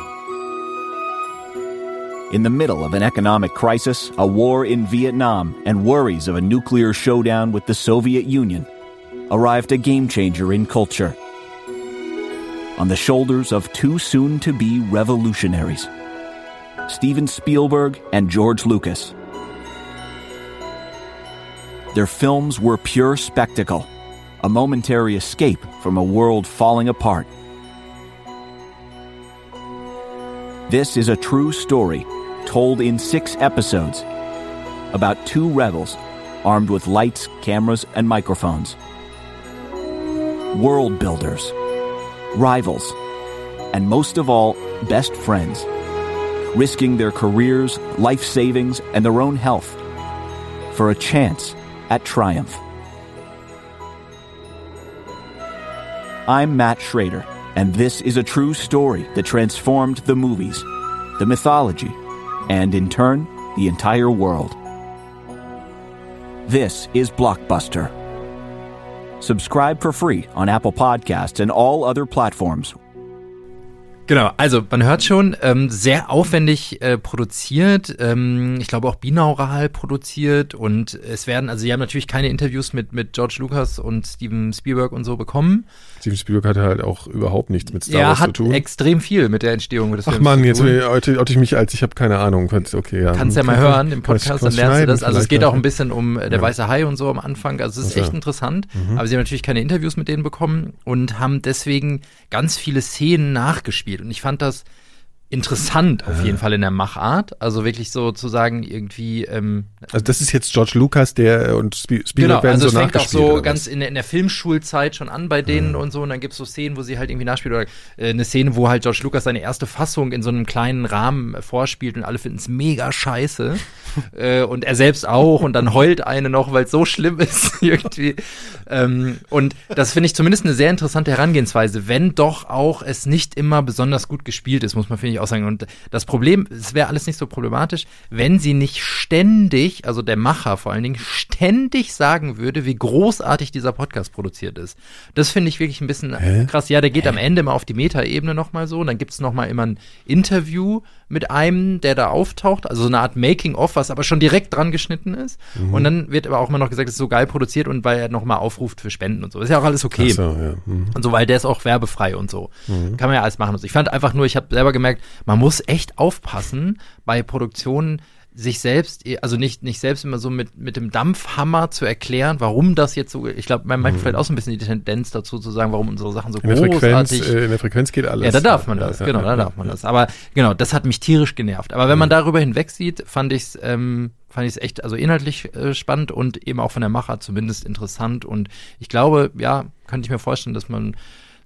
In the middle of an economic crisis, a war in Vietnam, and worries of a nuclear showdown with the Soviet Union, arrived a game changer in culture. On the shoulders of two soon to be revolutionaries Steven Spielberg and George Lucas. Their films were pure spectacle, a momentary escape from a world falling apart. This is a true story told in six episodes about two rebels armed with lights, cameras, and microphones. World builders, rivals, and most of all, best friends, risking their careers, life savings, and their own health for a chance at triumph. I'm Matt Schrader, and this is a true story that transformed the movies, the mythology, and in turn, the entire world. This is Blockbuster. Subscribe for free on Apple Podcasts and all other platforms Genau, also man hört schon, ähm, sehr aufwendig äh, produziert, ähm, ich glaube auch binaural produziert und es werden, also sie haben natürlich keine Interviews mit, mit George Lucas und Steven Spielberg und so bekommen. Steven Spielberg hatte halt auch überhaupt nichts mit Star er Wars zu hat tun. extrem viel mit der Entstehung des Ach Films man, zu jetzt oute oute ich mich als, ich habe keine Ahnung. Okay, ja. Kannst ja mal hören im Podcast, dann lernst du das. Also es geht auch ein bisschen um äh, der Ja. weiße Hai und so am Anfang. Also es ist Ach echt ja. interessant. Mhm. Aber sie haben natürlich keine Interviews mit denen bekommen und haben deswegen ganz viele Szenen nachgespielt. Und ich fand das interessant auf jeden Fall in der Machart. Also wirklich sozusagen irgendwie ähm, Also das ist jetzt George Lucas, der und Spie- Spielberg Genau, werden also so es fängt auch nachgespielt. so ganz in der, in der Filmschulzeit schon an bei denen und so. Und dann gibt's so Szenen, wo sie halt irgendwie nachspielt oder äh, eine Szene, wo halt George Lucas seine erste Fassung in so einem kleinen Rahmen äh, vorspielt und alle finden es mega scheiße. Äh, und er selbst auch. Und dann heult eine noch, weil es so schlimm ist irgendwie. Ähm, und das finde ich zumindest eine sehr interessante Herangehensweise, wenn doch auch es nicht immer besonders gut gespielt ist, muss man finde ich auch sagen und das Problem, es wäre alles nicht so problematisch, wenn sie nicht ständig, also der Macher vor allen Dingen, ständig sagen würde, wie großartig dieser Podcast produziert ist. Das finde ich wirklich ein bisschen krass. Ja, der geht am Ende mal auf die Meta-Ebene nochmal so. Und dann gibt's noch mal immer ein Interview mit einem, der da auftaucht. Also so eine Art Making-of, was aber schon direkt dran geschnitten ist. Mhm. Und dann wird aber auch immer noch gesagt, es ist so geil produziert und weil er noch mal aufruft für Spenden und so. Ist ja auch alles okay. So, ja. Mhm. Und so, weil der ist auch werbefrei und so. Kann man ja alles machen. und so. Ich fand einfach nur, ich habe selber gemerkt, man muss echt aufpassen bei Produktionen, sich selbst, also nicht, nicht selbst immer so mit, mit dem Dampfhammer zu erklären, warum das jetzt so, ich glaube, man manchmal vielleicht auch so ein bisschen die Tendenz dazu zu sagen, warum unsere Sachen so In der Frequenz, großartig äh, in der Frequenz geht alles. ja, da darf man das, Ja, genau, ja, da darf man ja. das. Aber genau, das hat mich tierisch genervt. Aber wenn man darüber hinweg sieht, fand ich es ähm, fand ich es echt, also inhaltlich äh, spannend und eben auch von der Macher zumindest interessant. Und ich glaube, ja, könnte ich mir vorstellen, dass man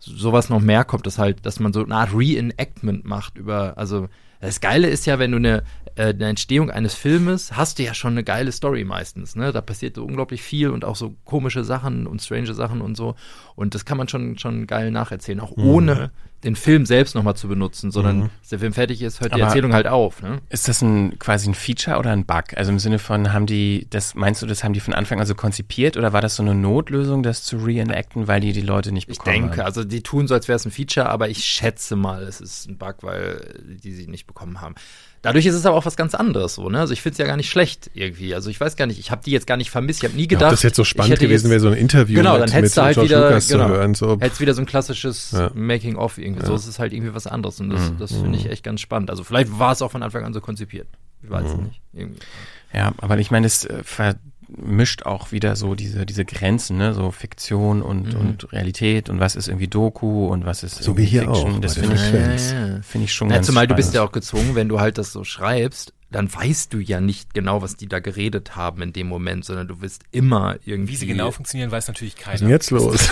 sowas noch mehr kommt, dass halt, dass man so eine Art Reenactment macht über, also das Geile ist ja, wenn du eine, äh, eine Entstehung eines Filmes hast du ja schon eine geile Story meistens, ne? Da passiert so unglaublich viel und auch so komische Sachen und strange Sachen und so. Und das kann man schon, schon geil nacherzählen, auch ohne den Film selbst nochmal zu benutzen, sondern bis der Film fertig ist, hört die Aber- Erzählung halt auf, ne? Ist das ein quasi ein Feature oder ein Bug? Also im Sinne von, haben die, das meinst du, das haben die von Anfang an so konzipiert oder war das so eine Notlösung, das zu reenacten, weil die die Leute nicht Ich bekommen denke, haben? also die tun so, als wäre es ein Feature, aber ich schätze mal, es ist ein Bug, weil die sie nicht bekommen haben. Dadurch ist es aber auch was ganz anderes so, ne? Also ich finde es ja gar nicht schlecht irgendwie. Also ich weiß gar nicht, ich habe die jetzt gar nicht vermisst, ich habe nie Ja, gedacht. ob das jetzt so ich spannend hätte gewesen wäre, so ein Interview Genau, mit, dann hättest mit du halt George wieder, Lucas genau, zu hören. So. hättest wieder so ein klassisches Ja. Making-of irgendwie. So ist es halt irgendwie was anderes und das, das finde ich echt ganz spannend. Also vielleicht war es auch von Anfang an so konzipiert. Ich weiß es nicht. Irgendwie. Ja, aber ich meine, es äh, vermischt auch wieder so diese, diese Grenzen, ne? So Fiktion Mhm. und, und Realität und was ist irgendwie Doku und was ist So irgendwie wie hier Fiction. auch Das finde ich. Ja, ja. finde ich schon Ja, ganz zumal du bist ja spannend. auch gezwungen, wenn du halt das so schreibst, dann weißt du ja nicht genau, was die da geredet haben in dem Moment, sondern du wirst immer irgendwie. Wie sie genau funktionieren, weiß natürlich Was ist denn keiner. jetzt los?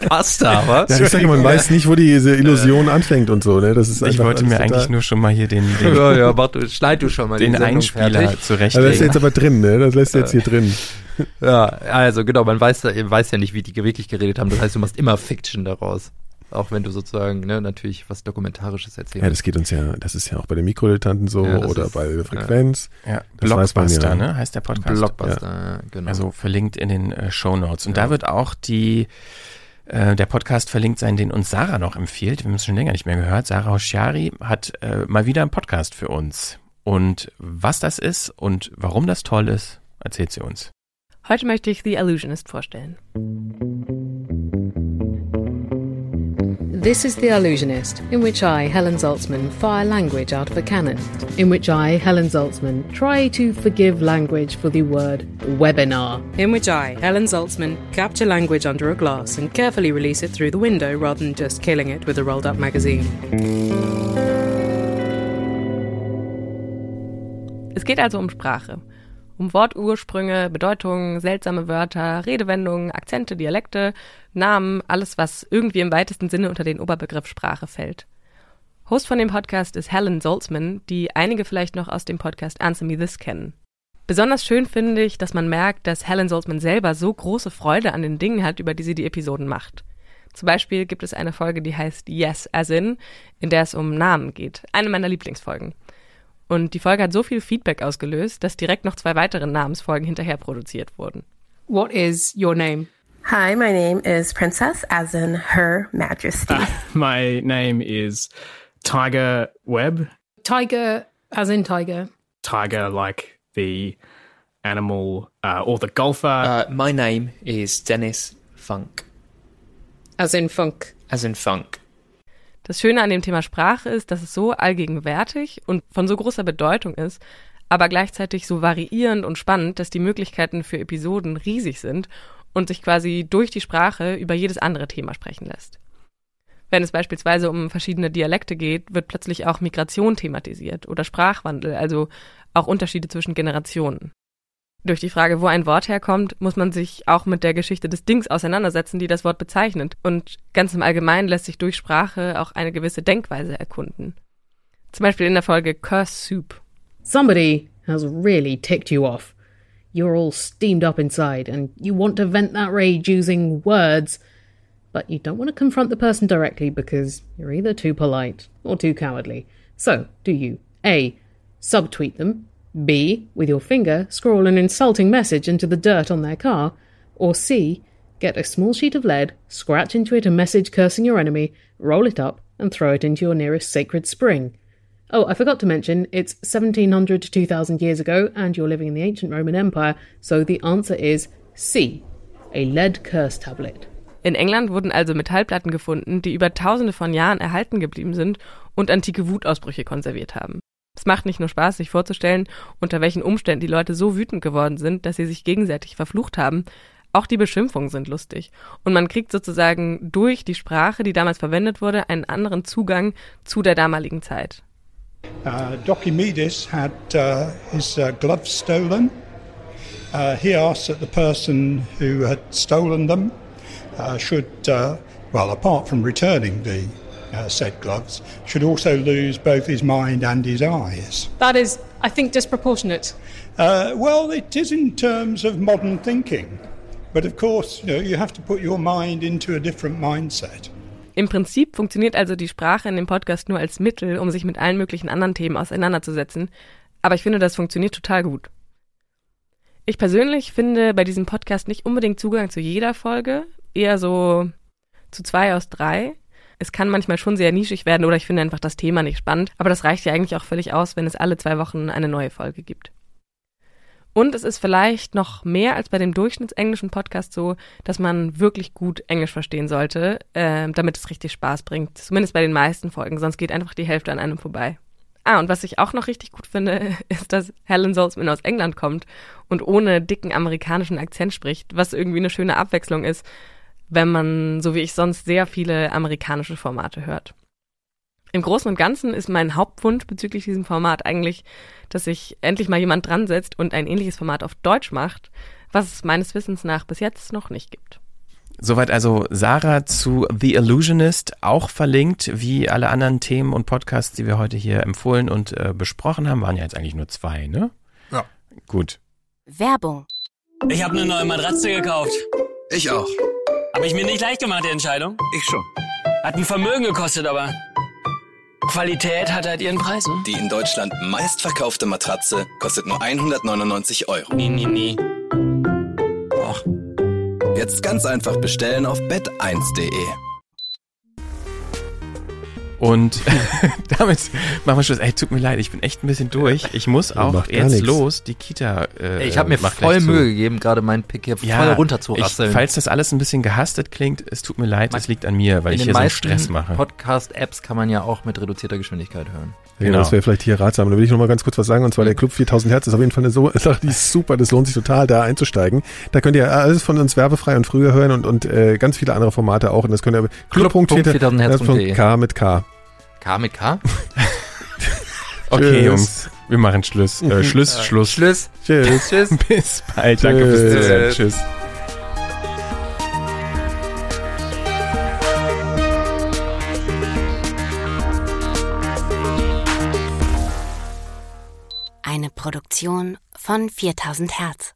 passt aber. Ja, ich sage, man weiß nicht, wo diese Illusion anfängt und so. Ne? Das ist Ich wollte mir eigentlich nur schon mal hier den, den, Ja, ja, warte, schneid du schon mal den Einspieler fertig. Also das ist zurechtlegen. jetzt aber drin, ne? Das lässt du jetzt hier drin. Ja, also genau, man weiß, ja- weiß ja nicht, wie die wirklich geredet haben. Das heißt, du machst immer Fiction daraus. Auch wenn du sozusagen, ne, natürlich was Dokumentarisches erzählst. Ja, das geht uns ja, das ist ja auch bei den Mikrodilettanten so Ja, oder ist- bei Frequenz. ja, man Blockbuster, ja. ne? Heißt der Podcast. Blockbuster, ja. genau. Also verlinkt in den äh, Show Notes. Und da wird auch die, äh, der Podcast verlinkt sein, den uns Sarah noch empfiehlt. Wir haben es schon länger nicht mehr gehört. Sarah Hoschiari hat äh, mal wieder einen Podcast für uns. Und was das ist und warum das toll ist, erzählt sie uns. Heute möchte ich The Illusionist vorstellen. This is The Illusionist, in which I, Helen Zaltzman, fire language out of a cannon. In which I, Helen Zaltzman, try to forgive language for the word webinar. In which I, Helen Zaltzman, capture language under a glass and carefully release it through the window rather than just killing it with a rolled up magazine. Es geht also um Sprache. Um Wortursprünge, Bedeutungen, seltsame Wörter, Redewendungen, Akzente, Dialekte, Namen, alles, was irgendwie im weitesten Sinne unter den Oberbegriff Sprache fällt. Host von dem Podcast ist Helen Zoltzman, die einige vielleicht noch aus dem Podcast Answer Me This kennen. Besonders schön finde ich, dass man merkt, dass Helen Zoltzman selber so große Freude an den Dingen hat, über die sie die Episoden macht. Zum Beispiel gibt es eine Folge, die heißt Yes as in, in der es um Namen geht. Eine meiner Lieblingsfolgen. Und die Folge hat so viel Feedback ausgelöst, dass direkt noch zwei weitere Namensfolgen hinterher produziert wurden. What is your name? Hi, my name is Princess, as in Her Majesty. My name is Tiger Webb. Tiger, as in tiger. Tiger, like the animal uh, or the golfer. Uh, my name is Dennis Funk, As in funk. as in funk. Das Schöne an dem Thema Sprache ist, dass es so allgegenwärtig und von so großer Bedeutung ist, aber gleichzeitig so variierend und spannend, dass die Möglichkeiten für Episoden riesig sind und sich quasi durch die Sprache über jedes andere Thema sprechen lässt. Wenn es beispielsweise um verschiedene Dialekte geht, wird plötzlich auch Migration thematisiert oder Sprachwandel, also auch Unterschiede zwischen Generationen. Durch die Frage, wo ein Wort herkommt, muss man sich auch mit der Geschichte des Dings auseinandersetzen, die das Wort bezeichnet. Und ganz im Allgemeinen lässt sich durch Sprache auch eine gewisse Denkweise erkunden. Zum Beispiel in der Folge Curse Soup. Somebody has really ticked you off. You're all steamed up inside and you want to vent that rage using words, but you don't want to confront the person directly because you're either too polite or too cowardly. So, do you A. Subtweet them, B. With your finger, scrawl an insulting message into the dirt on their car, or C. Get a small sheet of lead, scratch into it a message cursing your enemy, roll it up, and throw it into your nearest sacred spring? Oh, I forgot to mention, it's 1700 to 2000 years ago, and you're living in the ancient Roman Empire, so the answer is C. A lead curse tablet. In England wurden also Metallplatten gefunden, die über tausende von Jahren erhalten geblieben sind und antike Wutausbrüche konserviert haben. Es macht nicht nur Spaß, sich vorzustellen, unter welchen Umständen die Leute so wütend geworden sind, dass sie sich gegenseitig verflucht haben. Auch die Beschimpfungen sind lustig. Und man kriegt sozusagen durch die Sprache, die damals verwendet wurde, einen anderen Zugang zu der damaligen Zeit. Uh, Documedis had uh, his uh, gloves stolen. Uh, he asked that the person who had stolen them uh, should, uh, well, apart from returning the said gloves, should also lose both his mind and his eyes. That is, I think, disproportionate. well, it is in terms of modern thinking. But of course, you, know, you have to put your mind into a different mindset. Im Prinzip funktioniert also die Sprache in dem Podcast nur als Mittel, um sich mit allen möglichen anderen Themen auseinanderzusetzen. Aber ich finde, das funktioniert total gut. Ich persönlich finde bei diesem Podcast nicht unbedingt Zugang zu jeder Folge, eher so zu zwei aus drei. Es kann manchmal schon sehr nischig werden oder ich finde einfach das Thema nicht spannend, aber das reicht ja eigentlich auch völlig aus, wenn es alle zwei Wochen eine neue Folge gibt. Und es ist vielleicht noch mehr als bei dem durchschnittsenglischen Podcast so, dass man wirklich gut Englisch verstehen sollte, äh, damit es richtig Spaß bringt. Zumindest bei den meisten Folgen, sonst geht einfach die Hälfte an einem vorbei. Ah, und was ich auch noch richtig gut finde, ist, dass Helen Salzman aus England kommt und ohne dicken amerikanischen Akzent spricht, was irgendwie eine schöne Abwechslung ist, wenn man, so wie ich sonst, sehr viele amerikanische Formate hört. Im Großen und Ganzen ist mein Hauptwunsch bezüglich diesem Format eigentlich, dass sich endlich mal jemand dran setzt und ein ähnliches Format auf Deutsch macht, was es meines Wissens nach bis jetzt noch nicht gibt. Soweit also Sarah zu The Illusionist, auch verlinkt, wie alle anderen Themen und Podcasts, die wir heute hier empfohlen und äh, besprochen haben, waren ja jetzt eigentlich nur zwei, ne? Ja. Gut. Werbung. Ich habe eine neue Matratze gekauft. Ich auch. Habe ich mir nicht leicht gemacht, die Entscheidung? Ich schon. Hat ein Vermögen gekostet, aber Qualität hat halt ihren Preis, ne? Die in Deutschland meistverkaufte Matratze kostet nur 199 Euro. Nee, nee, nee. Och. Jetzt ganz einfach bestellen auf bett1.de. Und damit machen wir Schluss. Ey, tut mir leid, ich bin echt ein bisschen durch. Ich muss auch jetzt nix. los, die Kita. Äh, ich habe mir voll Mühe gegeben, gerade meinen Pick hier ja, voll runterzurasseln. falls das alles ein bisschen gehastet klingt, es tut mir leid, es liegt an mir, weil ich hier so einen Stress mache. Podcast-Apps kann man ja auch mit reduzierter Geschwindigkeit hören. Ja, genau. Das wäre vielleicht hier ratsam. Da will ich noch mal ganz kurz was sagen. Und zwar der Club 4000 Hertz ist auf jeden Fall eine so Sache, die ist super. Das lohnt sich total, da einzusteigen. Da könnt ihr alles von uns werbefrei und früher hören und, und äh, ganz viele andere4000 auch. Und das könnt ihr club.4000herz.de K mit K. K mit K? okay, Jungs. Wir machen Schluss. Äh, Schluss, Schluss. Schluss. Tschüss. Tschüss. Bis bald. Danke fürs Zuhören. Tschüss. Eine Produktion von 4000 Hertz.